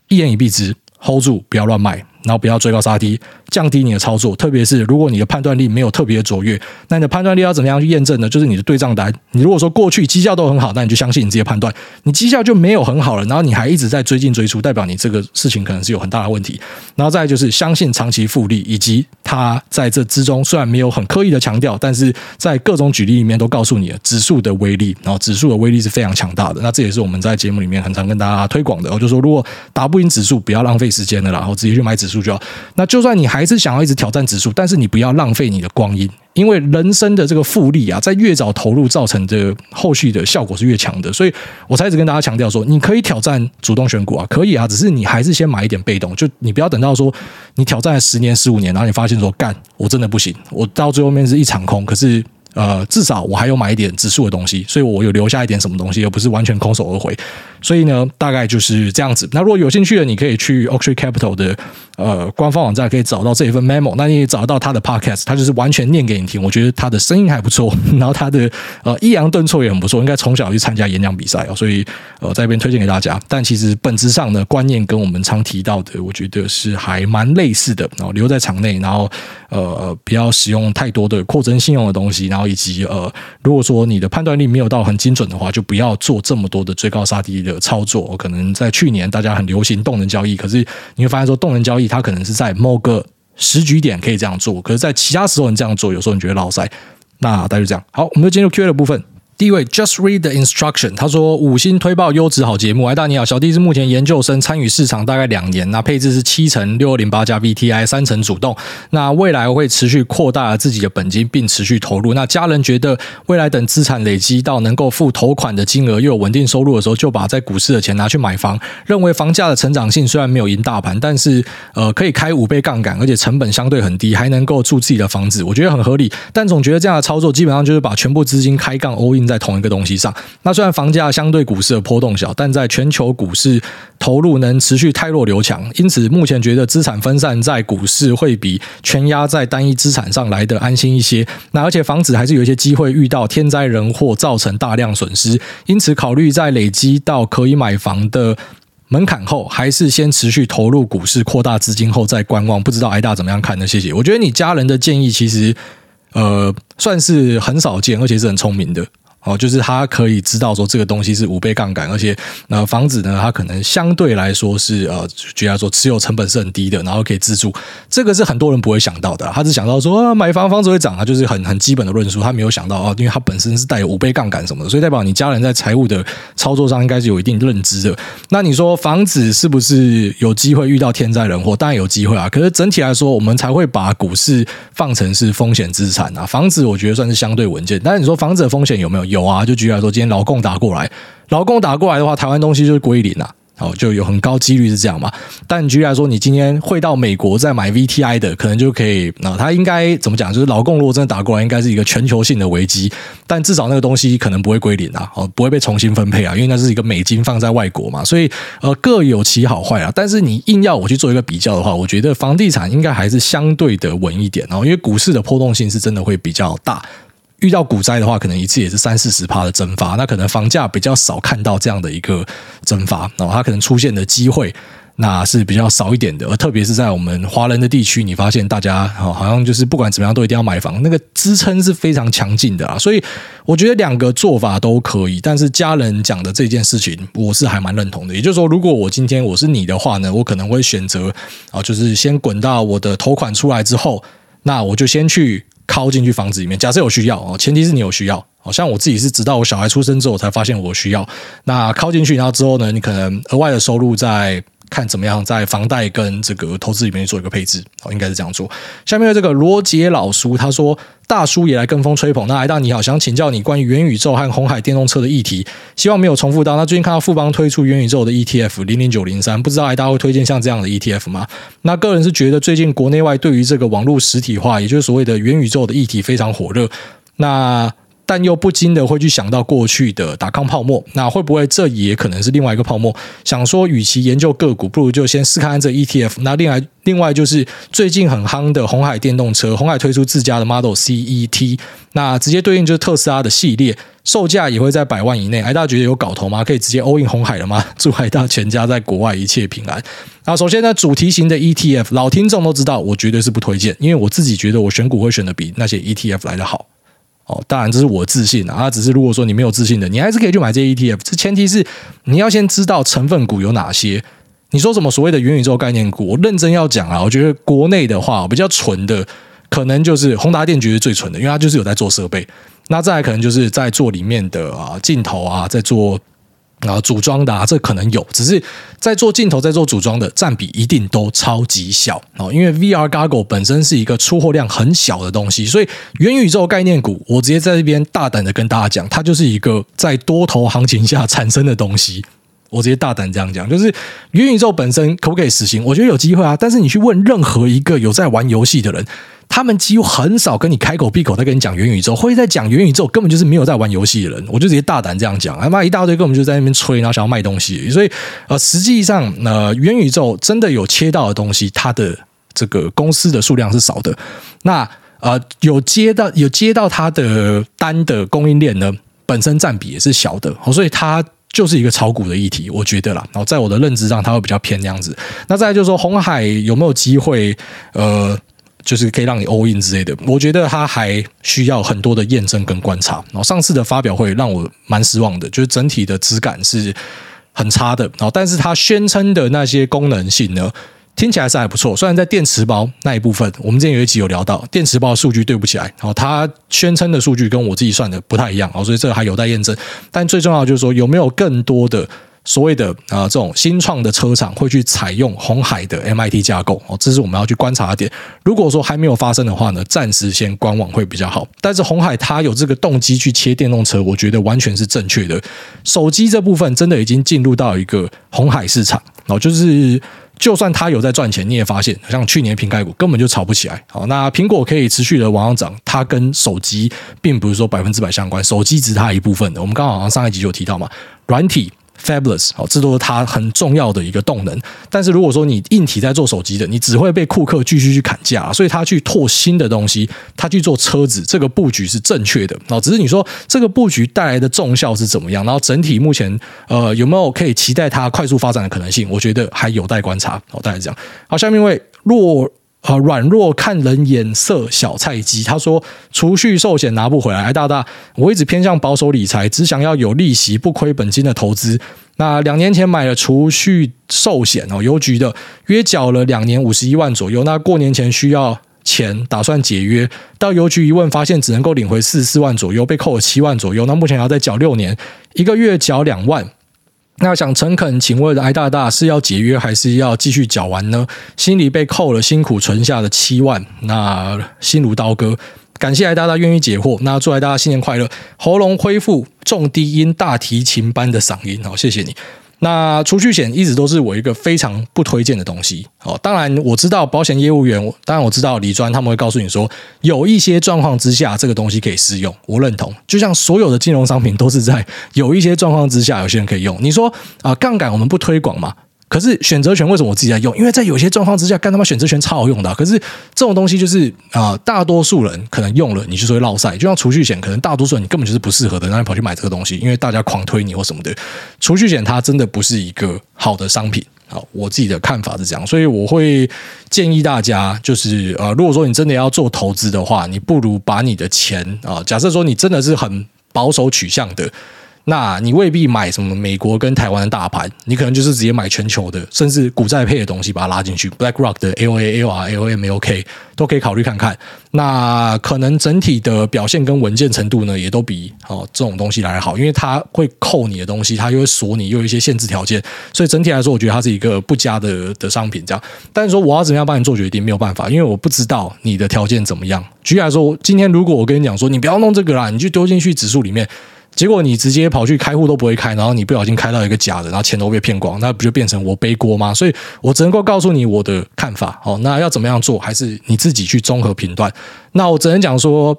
一言以蔽之，hold 住，不要乱卖。然后不要追高杀低，降低你的操作。特别是如果你的判断力没有特别的卓越，那你的判断力要怎么样去验证呢？就是你的对账单。你如果说过去绩效都很好，那你就相信你自己的判断。你绩效就没有很好了，然后你还一直在追进追出，代表你这个事情可能是有很大的问题。然后再就是相信长期复利，以及他在这之中虽然没有很刻意的强调，但是在各种举例里面都告诉你了指数的威力。然后指数的威力是非常强大的。那这也是我们在节目里面很常跟大家推广的。我就说，如果打不赢指数，不要浪费时间了，然后直接去买指数就好。那就算你还是想要一直挑战指数，但是你不要浪费你的光阴，因为人生的这个复利啊，在越早投入造成的后续的效果是越强的。所以我才一直跟大家强调说，你可以挑战主动选股啊，可以啊，只是你还是先买一点被动，就你不要等到说你挑战了十年、十五年，然后你发现说干，我真的不行，我到最后面是一场空，可是。呃，至少我还有买一点指数的东西，所以我有留下一点什么东西，而不是完全空手而回。所以呢，大概就是这样子。那如果有兴趣的，你可以去 Oaktree Capital 的呃官方网站，可以找到这一份 memo。那你也找到他的 podcast，他就是完全念给你听。我觉得他的声音还不错，然后他的呃抑扬顿挫也很不错，应该从小去参加演讲比赛哦。所以呃，在这边推荐给大家。但其实本质上的观念跟我们常提到的，我觉得是还蛮类似的。然后留在场内，然后呃不要使用太多的扩增信用的东西，然后以及呃，如果说你的判断力没有到很精准的话，就不要做这么多的追高杀低的操作。可能在去年大家很流行动能交易，可是你会发现说动能交易它可能是在某个时局点可以这样做，可是在其他时候你这样做，有时候你觉得老塞。那大概就这样。好，我们就进入 Q&A 的部分。第一位，Just read the instruction。他说五星推爆优质好节目。哎，大你好，小弟是目前研究生，参与市场大概两年。那配置是七成六二零八加 VTI，三成主动。那未来会持续扩大自己的本金，并持续投入。那家人觉得未来等资产累积到能够付头款的金额，又有稳定收入的时候，就把在股市的钱拿去买房。认为房价的成长性虽然没有赢大盘，但是呃可以开五倍杠杆，而且成本相对很低，还能够住自己的房子，我觉得很合理。但总觉得这样的操作基本上就是把全部资金开杠 all in。在同一个东西上，那虽然房价相对股市的波动小，但在全球股市投入能持续太弱留强，因此目前觉得资产分散在股市会比全压在单一资产上来得安心一些。那而且房子还是有一些机会遇到天灾人祸造成大量损失，因此考虑在累积到可以买房的门槛后，还是先持续投入股市，扩大资金后再观望。不知道挨大怎么样看呢？谢谢。我觉得你家人的建议其实呃算是很少见，而且是很聪明的。哦，就是他可以知道说这个东西是五倍杠杆，而且那房子呢，它可能相对来说是呃，举例说持有成本是很低的，然后可以自住，这个是很多人不会想到的。他只想到说啊，买房房子会涨啊，就是很很基本的论述，他没有想到啊，因为它本身是带有五倍杠杆什么的，所以代表你家人在财务的操作上应该是有一定认知的。那你说房子是不是有机会遇到天灾人祸？当然有机会啊，可是整体来说，我们才会把股市放成是风险资产啊。房子我觉得算是相对稳健，但是你说房子的风险有没有？有啊，就举例来说，今天劳共打过来，劳共打过来的话，台湾东西就是归零啊，好，就有很高几率是这样嘛。但举例来说，你今天会到美国再买 VTI 的，可能就可以，那它应该怎么讲？就是劳共如果真的打过来，应该是一个全球性的危机，但至少那个东西可能不会归零啊，哦，不会被重新分配啊，因为那是一个美金放在外国嘛，所以呃各有其好坏啊。但是你硬要我去做一个比较的话，我觉得房地产应该还是相对的稳一点哦，因为股市的波动性是真的会比较大。遇到股灾的话，可能一次也是三四十趴的蒸发，那可能房价比较少看到这样的一个蒸发，然后它可能出现的机会那是比较少一点的，而特别是在我们华人的地区，你发现大家好像就是不管怎么样都一定要买房，那个支撑是非常强劲的啊，所以我觉得两个做法都可以，但是家人讲的这件事情，我是还蛮认同的。也就是说，如果我今天我是你的话呢，我可能会选择啊，就是先滚到我的头款出来之后，那我就先去。靠进去房子里面，假设有需要哦，前提是你有需要。好像我自己是直到我小孩出生之后才发现我需要。那靠进去，然后之后呢，你可能额外的收入在看怎么样在房贷跟这个投资里面做一个配置，哦，应该是这样做。下面的这个罗杰老叔他说。大叔也来跟风吹捧。那艾大你好，想请教你关于元宇宙和红海电动车的议题，希望没有重复到。那最近看到富邦推出元宇宙的 ETF 零零九零三，不知道艾大会推荐像这样的 ETF 吗？那个人是觉得最近国内外对于这个网络实体化，也就是所谓的元宇宙的议题非常火热。那但又不禁的会去想到过去的达康泡沫，那会不会这也可能是另外一个泡沫？想说，与其研究个股，不如就先试看看这 ETF。那另外，另外就是最近很夯的鸿海电动车，鸿海推出自家的 Model CET，那直接对应就是特斯拉的系列，售价也会在百万以内。哎，大家觉得有搞头吗？可以直接 all in 鸿海了吗？祝海大全家在国外一切平安。那首先呢，主题型的 ETF，老听众都知道，我绝对是不推荐，因为我自己觉得我选股会选的比那些 ETF 来得好。哦，当然这是我自信啊，只是如果说你没有自信的，你还是可以去买这 ETF。这前提是你要先知道成分股有哪些。你说什么所谓的元宇宙概念股？我认真要讲啊，我觉得国内的话比较纯的，可能就是宏达电，绝对最纯的，因为它就是有在做设备。那再来可能就是在做里面的啊镜头啊，在做。啊，组装的啊，这可能有，只是在做镜头、在做组装的占比一定都超级小哦。因为 VR Goggle 本身是一个出货量很小的东西，所以元宇宙概念股，我直接在这边大胆的跟大家讲，它就是一个在多头行情下产生的东西。我直接大胆这样讲，就是元宇宙本身可不可以实行？我觉得有机会啊。但是你去问任何一个有在玩游戏的人。他们几乎很少跟你开口闭口在跟你讲元宇宙，会在讲元宇宙，根本就是没有在玩游戏的人。我就直接大胆这样讲，他妈一大堆根本就在那边吹，然后想要卖东西。所以呃，实际上呃，元宇宙真的有切到的东西，它的这个公司的数量是少的。那呃，有接到有接到它的单的供应链呢，本身占比也是小的，所以它就是一个炒股的议题，我觉得啦。然后在我的认知上，它会比较偏那样子。那再来就是说，红海有没有机会？呃。就是可以让你 all in 之类的，我觉得它还需要很多的验证跟观察。然后上次的发表会让我蛮失望的，就是整体的质感是很差的。然后，但是它宣称的那些功能性呢，听起来是还不错。虽然在电池包那一部分，我们之前有一集有聊到，电池包数据对不起来，然后它宣称的数据跟我自己算的不太一样，哦，所以这个还有待验证。但最重要就是说，有没有更多的。所谓的啊，这种新创的车厂会去采用红海的 MIT 架构哦，这是我们要去观察的点。如果说还没有发生的话呢，暂时先观望会比较好。但是红海它有这个动机去切电动车，我觉得完全是正确的。手机这部分真的已经进入到一个红海市场哦，就是就算它有在赚钱，你也发现像去年瓶盖股根本就炒不起来。好，那苹果可以持续的往上涨，它跟手机并不是说百分之百相关，手机只是它一部分的。我们刚好像上一集就有提到嘛，软体。Fabulous，好，这都是它很重要的一个动能。但是如果说你硬体在做手机的，你只会被库克继续去砍价，所以他去拓新的东西，他去做车子，这个布局是正确的。然后只是你说这个布局带来的重效是怎么样？然后整体目前呃有没有可以期待它快速发展的可能性？我觉得还有待观察。好，大概这样。好，下面一位若。啊，软弱看人眼色，小菜鸡。他说，储蓄寿险拿不回来。大大，我一直偏向保守理财，只想要有利息不亏本金的投资。那两年前买了储蓄寿险哦，邮局的，约缴了两年五十一万左右。那过年前需要钱，打算解约，到邮局一问，发现只能够领回四十四万左右，被扣了七万左右。那目前还要再缴六年，一个月缴两万。那想诚恳请问，艾大大是要解约还是要继续缴完呢？心里被扣了辛苦存下的七万，那心如刀割。感谢艾大大愿意解惑，那祝艾大大新年快乐，喉咙恢复重低音大提琴般的嗓音，好，谢谢你。那储蓄险一直都是我一个非常不推荐的东西。哦，当然我知道保险业务员，当然我知道李专他们会告诉你说，有一些状况之下这个东西可以适用，我认同。就像所有的金融商品都是在有一些状况之下，有些人可以用。你说啊，杠杆我们不推广嘛？可是选择权为什么我自己在用？因为在有些状况之下，干他妈选择权超好用的。可是这种东西就是啊，大多数人可能用了，你就是会落赛。就像储蓄险，可能大多数人你根本就是不适合的，然后你跑去买这个东西，因为大家狂推你或什么的。储蓄险它真的不是一个好的商品。好，我自己的看法是这样，所以我会建议大家，就是呃，如果说你真的要做投资的话，你不如把你的钱啊，假设说你真的是很保守取向的。那你未必买什么美国跟台湾的大盘，你可能就是直接买全球的，甚至股债配的东西把它拉进去，BlackRock 的 A O A A R A O M A O K 都可以考虑看看。那可能整体的表现跟稳健程度呢，也都比哦这种东西来好，因为它会扣你的东西，它又会锁你，又有一些限制条件，所以整体来说，我觉得它是一个不佳的的商品。这样，但是说我要怎么样帮你做决定，没有办法，因为我不知道你的条件怎么样。举例来说，今天如果我跟你讲说，你不要弄这个啦，你就丢进去指数里面。结果你直接跑去开户都不会开，然后你不小心开到一个假的，然后钱都被骗光，那不就变成我背锅吗？所以我只能够告诉你我的看法。哦，那要怎么样做，还是你自己去综合评断。那我只能讲说，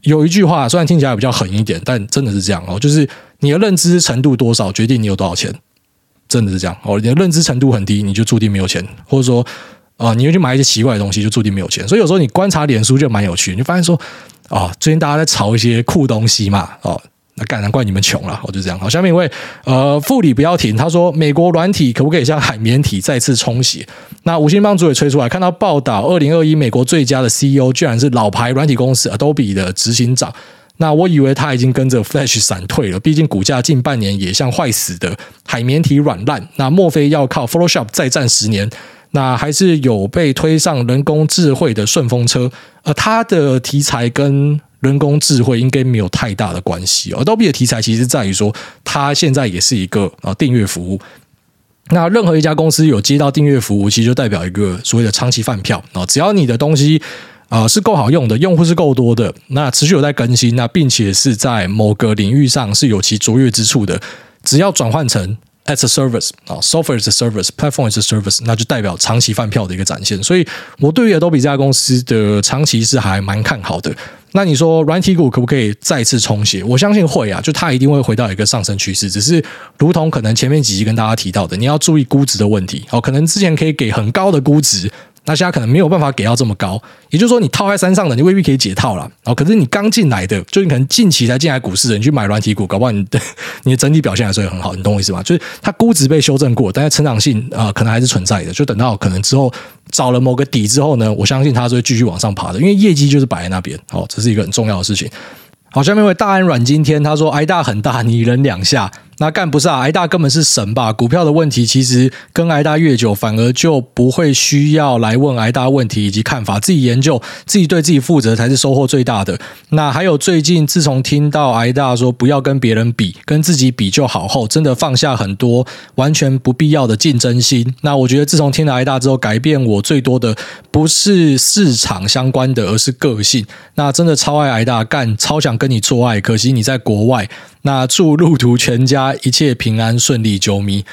有一句话虽然听起来比较狠一点，但真的是这样哦，就是你的认知程度多少，决定你有多少钱，真的是这样哦。你的认知程度很低，你就注定没有钱，或者说啊、你又去买一些奇怪的东西，就注定没有钱。所以有时候你观察脸书就蛮有趣，你就发现说，哦，最近大家在炒一些酷东西嘛，哦。那干难怪你们穷了，我就这样。好，下面一位，呃，副理不要停。他说，美国软体可不可以像海绵体再次冲洗？那五星帮主也吹出来，看到报道，二零二一美国最佳的 CEO 居然是老牌软体公司 Adobe 的执行长。那我以为他已经跟着 Flash 闪退了，毕竟股价近半年也像坏死的海绵体软烂。那莫非要靠 Photoshop 再战十年？那还是有被推上人工智慧的顺风车？而他的题材跟人工智慧应该没有太大的关系。Adobe 的题材其实在于说，它现在也是一个啊订阅服务。那任何一家公司有接到订阅服务，其实就代表一个所谓的长期饭票啊。只要你的东西啊是够好用的，用户是够多的，那持续有在更新，那并且是在某个领域上是有其卓越之处的，只要转换成。As a service 啊，software as a service，platform as a service，那就代表长期饭票的一个展现。所以，我对于 Adobe 这家公司的长期是还蛮看好的。那你说软体股可不可以再次重写？我相信会啊，就它一定会回到一个上升趋势。只是，如同可能前面几集跟大家提到的，你要注意估值的问题。哦，可能之前可以给很高的估值。那现在可能没有办法给到这么高，也就是说，你套在山上的，你未必可以解套了。哦，可是你刚进来的，就你可能近期才进来股市的，你去买软体股，搞不好你的 你的整体表现还是会很好。你懂我意思吗？就是它估值被修正过，但是成长性啊、可能还是存在的。就等到可能之后找了某个底之后呢，我相信它是会继续往上爬的，因为业绩就是摆在那边。哦，这是一个很重要的事情。好，下面一位大安软今天他说，挨大很大，你忍两下。那干不是啊，挨大根本是神吧？股票的问题其实跟挨大越久，反而就不会需要来问挨大问题以及看法，自己研究，自己对自己负责才是收获最大的。那还有最近自从听到挨大说不要跟别人比，跟自己比就好后，真的放下很多完全不必要的竞争心。那我觉得自从听了挨大之后，改变我最多的不是市场相关的，而是个性。那真的超爱挨大，干超想跟你做爱，可惜你在国外。那祝路途全家一切平安顺利，啾咪！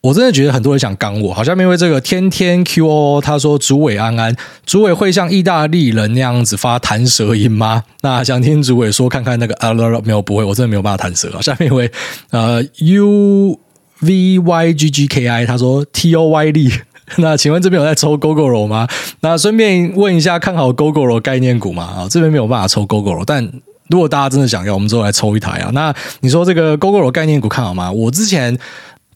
我真的觉得很多人想刚我，好像因为这个天天 QO，他说主委安安，主委会像意大利人那样子发弹舌音吗？那想听主委说看看那个啊，没有不会，我真的没有办法弹舌啊。下面一位呃 U V Y G G K I，他说 T O Y 力，那请问这边有在抽 Gogoro 吗？那顺便问一下，看好 Gogoro 概念股吗？啊，这边没有办法抽 Gogoro，但。如果大家真的想要，我们之后来抽一台啊。那你说这个 Gogoro 概念股看好吗？我之前。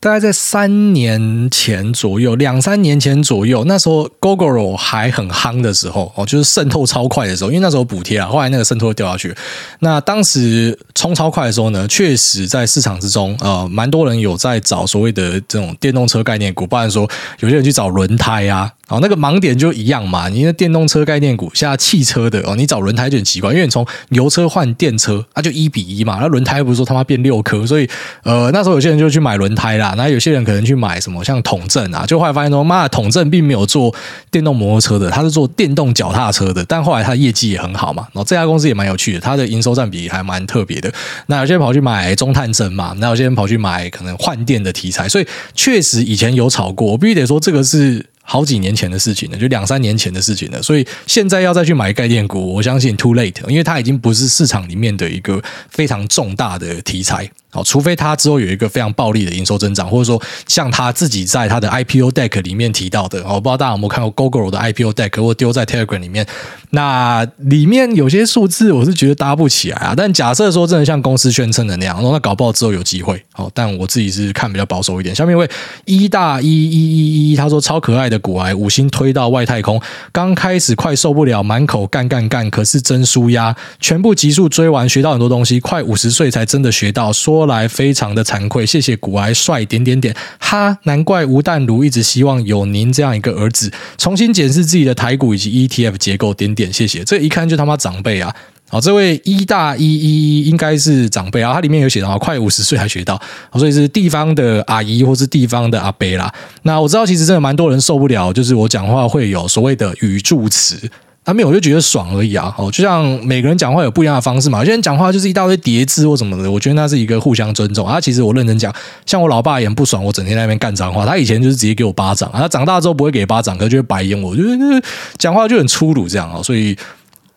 大概在三年前左右，两三年前左右，那时候 Gogoro 还很夯的时候，哦，就是渗透超快的时候，因为那时候补贴啊，后来那个渗透掉下去。那当时冲超快的时候呢，确实在市场之中，呃，蛮多人有在找所谓的这种电动车概念股，不然说有些人去找轮胎啊，哦，那个盲点就一样嘛。你的电动车概念股，现在汽车的哦，你找轮胎就很奇怪，因为你从油车换电车，那就一比一嘛。那轮胎不是说他妈变六颗，所以呃，那时候有些人就去买轮胎啦。那有些人可能去买什么像统正啊，就后来发现说，妈的，统正并没有做电动摩托车的，他是做电动脚踏车的。但后来他业绩也很好嘛，然后这家公司也蛮有趣的，它的营收占比还蛮特别的。那有些人跑去买中探针嘛，那有些人跑去买可能换电的题材，所以确实以前有炒过。我必须得说，这个是好几年前的事情了，就两三年前的事情了。所以现在要再去买概念股，我相信 too late，因为它已经不是市场里面的一个非常重大的题材。好，除非它之后有一个非常暴利的营收增长，或者说像他自己在他的 IPO deck 里面提到的，我不知道大家有没有看过 Gogoro 的 IPO deck，或丢在 Telegram 里面，那里面有些数字我是觉得搭不起来啊。但假设说真的像公司宣称的那样，那搞不好之后有机会。好，但我自己是看比较保守一点。下面一位一大一一一一，他说超可爱的骨癌五星推到外太空，刚开始快受不了，满口干干干，可是真输压，全部集数追完，学到很多东西，快五十岁才真的学到，说来非常的惭愧，谢谢骨癌帅点点点，哈，难怪吴淡如一直希望有您这样一个儿子，重新检视自己的台股以及 ETF 结构点点，谢谢，这一看就他妈长辈啊！好，这位一大一一应该是长辈啊，他里面有写到快五十岁还学到，所以是地方的阿姨或是地方的阿伯啦。那我知道其实真的蛮多人受不了，就是我讲话会有所谓的语助词。他没有，我就觉得爽而已啊！哦，就像每个人讲话有不一样的方式嘛。有些人讲话就是一大堆叠字或什么的，我觉得那是一个互相尊重啊。其实我认真讲，像我老爸也不爽，我整天在那边干脏话。他以前就是直接给我巴掌，他长大之后不会给巴掌，可就会白眼我，就是讲话就很粗鲁这样啊。所以。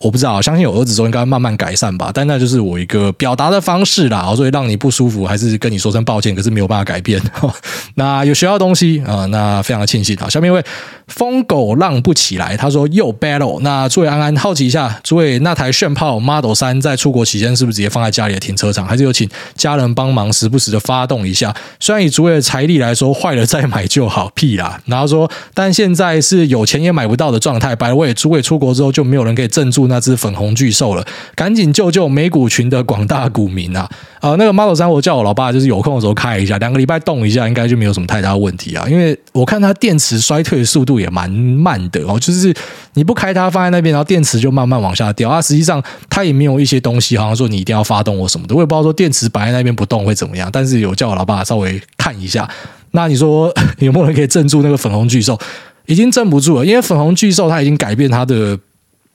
我不知道，相信有儿子之后应该慢慢改善吧。但那就是我一个表达的方式啦，所以让你不舒服，还是跟你说声抱歉。可是没有办法改变。那有学到东西啊，那非常的庆幸。好，下面一位疯狗浪不起来，他说又 battle。那诸位安安好奇一下，诸位那台炫炮 Model 3在出国期间是不是直接放在家里的停车场，还是有请家人帮忙时不时的发动一下？虽然以诸位的财力来说，坏了再买就好，屁啦。然后说，但现在是有钱也买不到的状态。By the way，诸位出国之后就没有人可以镇住。那只粉红巨兽了，赶紧救救美股群的广大股民啊！呃，那个 Model 3，我叫我老爸就是有空的时候开一下，两个礼拜动一下，应该就没有什么太大问题啊。因为我看它电池衰退的速度也蛮慢的哦，就是你不开它放在那边，然后电池就慢慢往下掉啊。实际上它也没有一些东西，好像说你一定要发动我什么的，我也不知道说电池摆在那边不动会怎么样。但是有叫我老爸稍微看一下，那你说 有没有人可以镇住那个粉红巨兽？已经镇不住了，因为粉红巨兽它已经改变它的。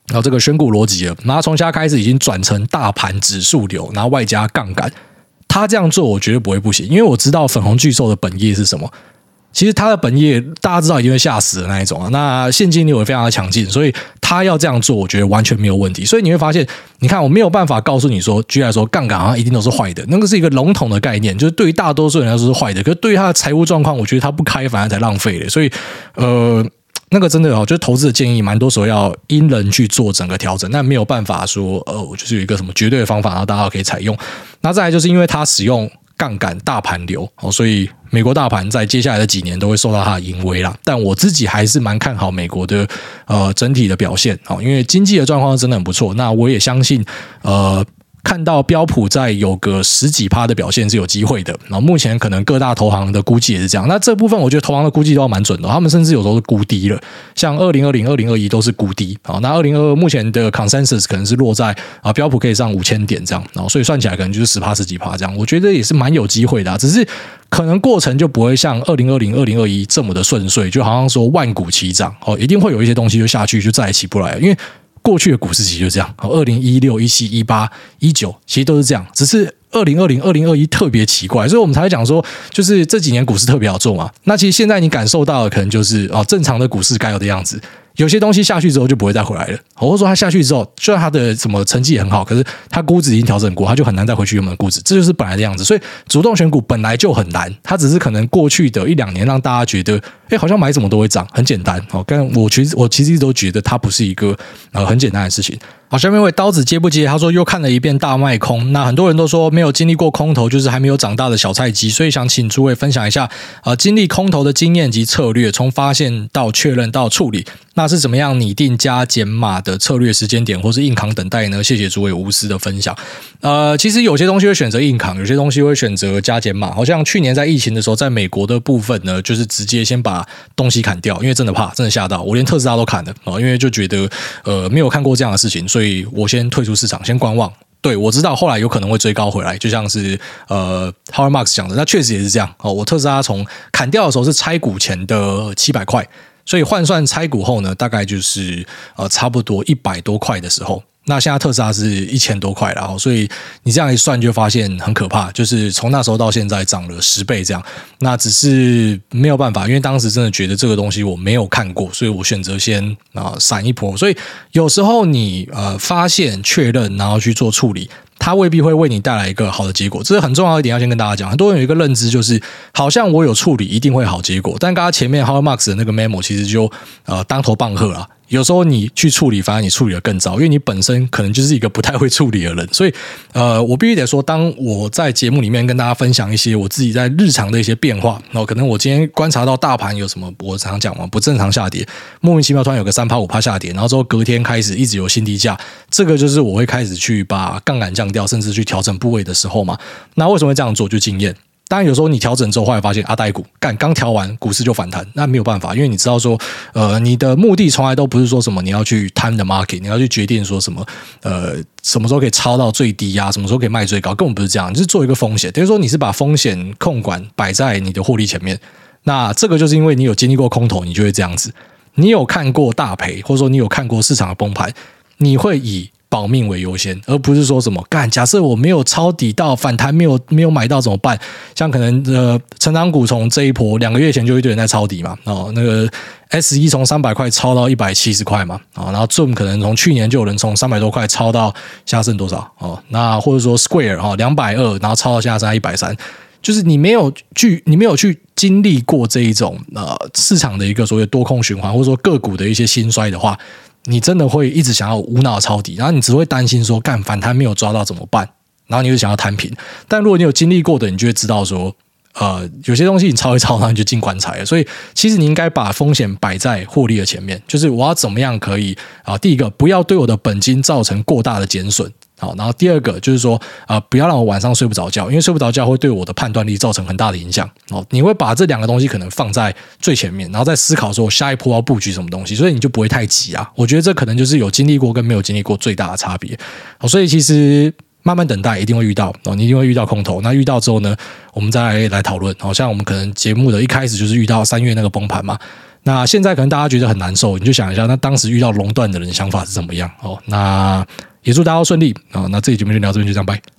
然后这个选股逻辑了，然后从现在开始已经转成大盘指数流，然后外加杠杆。他这样做，我绝对不会不行，因为我知道粉红巨兽的本业是什么。其实他的本业大家知道，一定会吓死的那一种啊。那现金流也非常的强劲，所以他要这样做，我觉得完全没有问题。所以你会发现，你看我没有办法告诉你说，举例来说，杠杆好像一定都是坏的，那个是一个笼统的概念，就是对于大多数人来说是坏的。可是对于他的财务状况，我觉得他不开反而才浪费的。所以，呃。那个真的哦，就是投资的建议，蛮多时候要因人去做整个调整，但没有办法说，呃，我就是有一个什么绝对的方法，然后大家可以采用。那再来就是因为它使用杠杆大盘流哦，所以美国大盘在接下来的几年都会受到它的淫威啦。但我自己还是蛮看好美国的呃整体的表现哦，因为经济的状况真的很不错。那我也相信呃。看到标普在有个十几趴的表现是有机会的，然后目前可能各大投行的估计也是这样。那这部分我觉得投行的估计都要蛮准的，他们甚至有时候是估低了，像二零二零、二零二一都是估低。好，那二零二二目前的 consensus 可能是落在啊标普可以上五千点这样，然后所以算起来可能就是十趴十几趴这样。我觉得也是蛮有机会的，只是可能过程就不会像二零二零、二零二一这么的顺遂，就好像说万股齐涨哦，一定会有一些东西就下去就再也起不来了，因为。过去的股市其实就这样，二零一六、一七、一八、一九，其实都是这样，只是二零二零、二零二一特别奇怪，所以我们才会讲说，就是这几年股市特别好做嘛。那其实现在你感受到的可能就是哦，正常的股市该有的样子。有些东西下去之后就不会再回来了，或者说它下去之后，虽然它的什么成绩也很好，可是它估值已经调整过，它就很难再回去原本的估值，这就是本来的样子。所以主动选股本来就很难，它只是可能过去的一两年让大家觉得，哎，好像买什么都会涨，很简单。哦，但我其实我其实一直都觉得它不是一个呃很简单的事情。好，下面一位刀子接不接？他说又看了一遍大卖空。那很多人都说没有经历过空头，就是还没有长大的小菜鸡，所以想请诸位分享一下呃经历空头的经验及策略，从发现到确认到处理，那是怎么样拟定加减码的策略时间点，或是硬扛等待呢？谢谢诸位无私的分享。呃，其实有些东西会选择硬扛，有些东西会选择加减码。好像去年在疫情的时候，在美国的部分呢，就是直接先把东西砍掉，因为真的怕，真的吓到我，连特斯拉都砍了啊，因为就觉得呃没有看过这样的事情。所以我先退出市场，先观望。对，我知道后来有可能会追高回来，就像是呃 h o w a r Marks 讲的，那确实也是这样哦。我特斯拉从砍掉的时候是拆股前的七百块，所以换算拆股后呢，大概就是呃差不多一百多块的时候。那现在特斯拉是一千多块了，所以你这样一算就发现很可怕，就是从那时候到现在涨了十倍这样。那只是没有办法，因为当时真的觉得这个东西我没有看过，所以我选择先啊闪一波。所以有时候你呃发现确认，然后去做处理。它未必会为你带来一个好的结果，这是很重要一点，要先跟大家讲。很多人有一个认知，就是好像我有处理一定会好结果，但刚刚前面 How Max 的那个 memo 其实就呃当头棒喝了。有时候你去处理，反而你处理得更糟，因为你本身可能就是一个不太会处理的人。所以，呃，我必须得说，当我在节目里面跟大家分享一些我自己在日常的一些变化，然后可能我今天观察到大盘有什么，我常讲嘛，不正常下跌，莫名其妙突然有个三趴五趴下跌，然后之后隔天开始一直有新低价，这个就是我会开始去把杠杆降掉，甚至去调整部位的时候嘛。那为什么会这样做？就经验。当然，有时候你调整之后，后来发现阿呆股干刚调完，股市就反弹，那没有办法，因为你知道说，呃，你的目的从来都不是说什么你要去 time the market，你要去决定说什么，呃，什么时候可以抄到最低啊，什么时候可以卖最高，根本不是这样，你是做一个风险，等于说你是把风险控管摆在你的获利前面。那这个就是因为你有经历过空头，你就会这样子，你有看过大赔，或者说你有看过市场的崩盘，你会以。保命为优先，而不是说什么干。假设我没有抄底到反弹，没有没有买到怎么办？像可能呃，成长股从这一波两个月前就一堆人在抄底嘛。哦，那个 S 一从三百块抄到一百七十块嘛。啊，然后 Zoom 可能从去年就有人从三百多块抄到下剩多少？哦，那或者说 Square 哈两百二，然后抄到现在一百三，就是你没有去，你没有去经历过这一种呃市场的一个所谓多空循环，或者说个股的一些兴衰的话。你真的会一直想要无脑抄底，然后你只会担心说，干反弹没有抓到怎么办？然后你就想要摊平。但如果你有经历过的，你就会知道说，呃，有些东西你抄一抄，然后你就进棺材了。所以，其实你应该把风险摆在获利的前面，就是我要怎么样可以啊？第一个，不要对我的本金造成过大的减损。好，然后第二个就是说，呃，不要让我晚上睡不着觉，因为睡不着觉会对我的判断力造成很大的影响。哦，你会把这两个东西可能放在最前面，然后再思考说我下一步要布局什么东西，所以你就不会太急啊。我觉得这可能就是有经历过跟没有经历过最大的差别。好，所以其实慢慢等待一定会遇到哦，你一定会遇到空头。那遇到之后呢，我们再来，来讨论。好像我们可能节目的一开始就是遇到三月那个崩盘嘛，那现在可能大家觉得很难受，你就想一下，那当时遇到熔断的人想法是怎么样？哦，那。也祝大家顺利啊！那这期节目就聊这边，就这样，拜。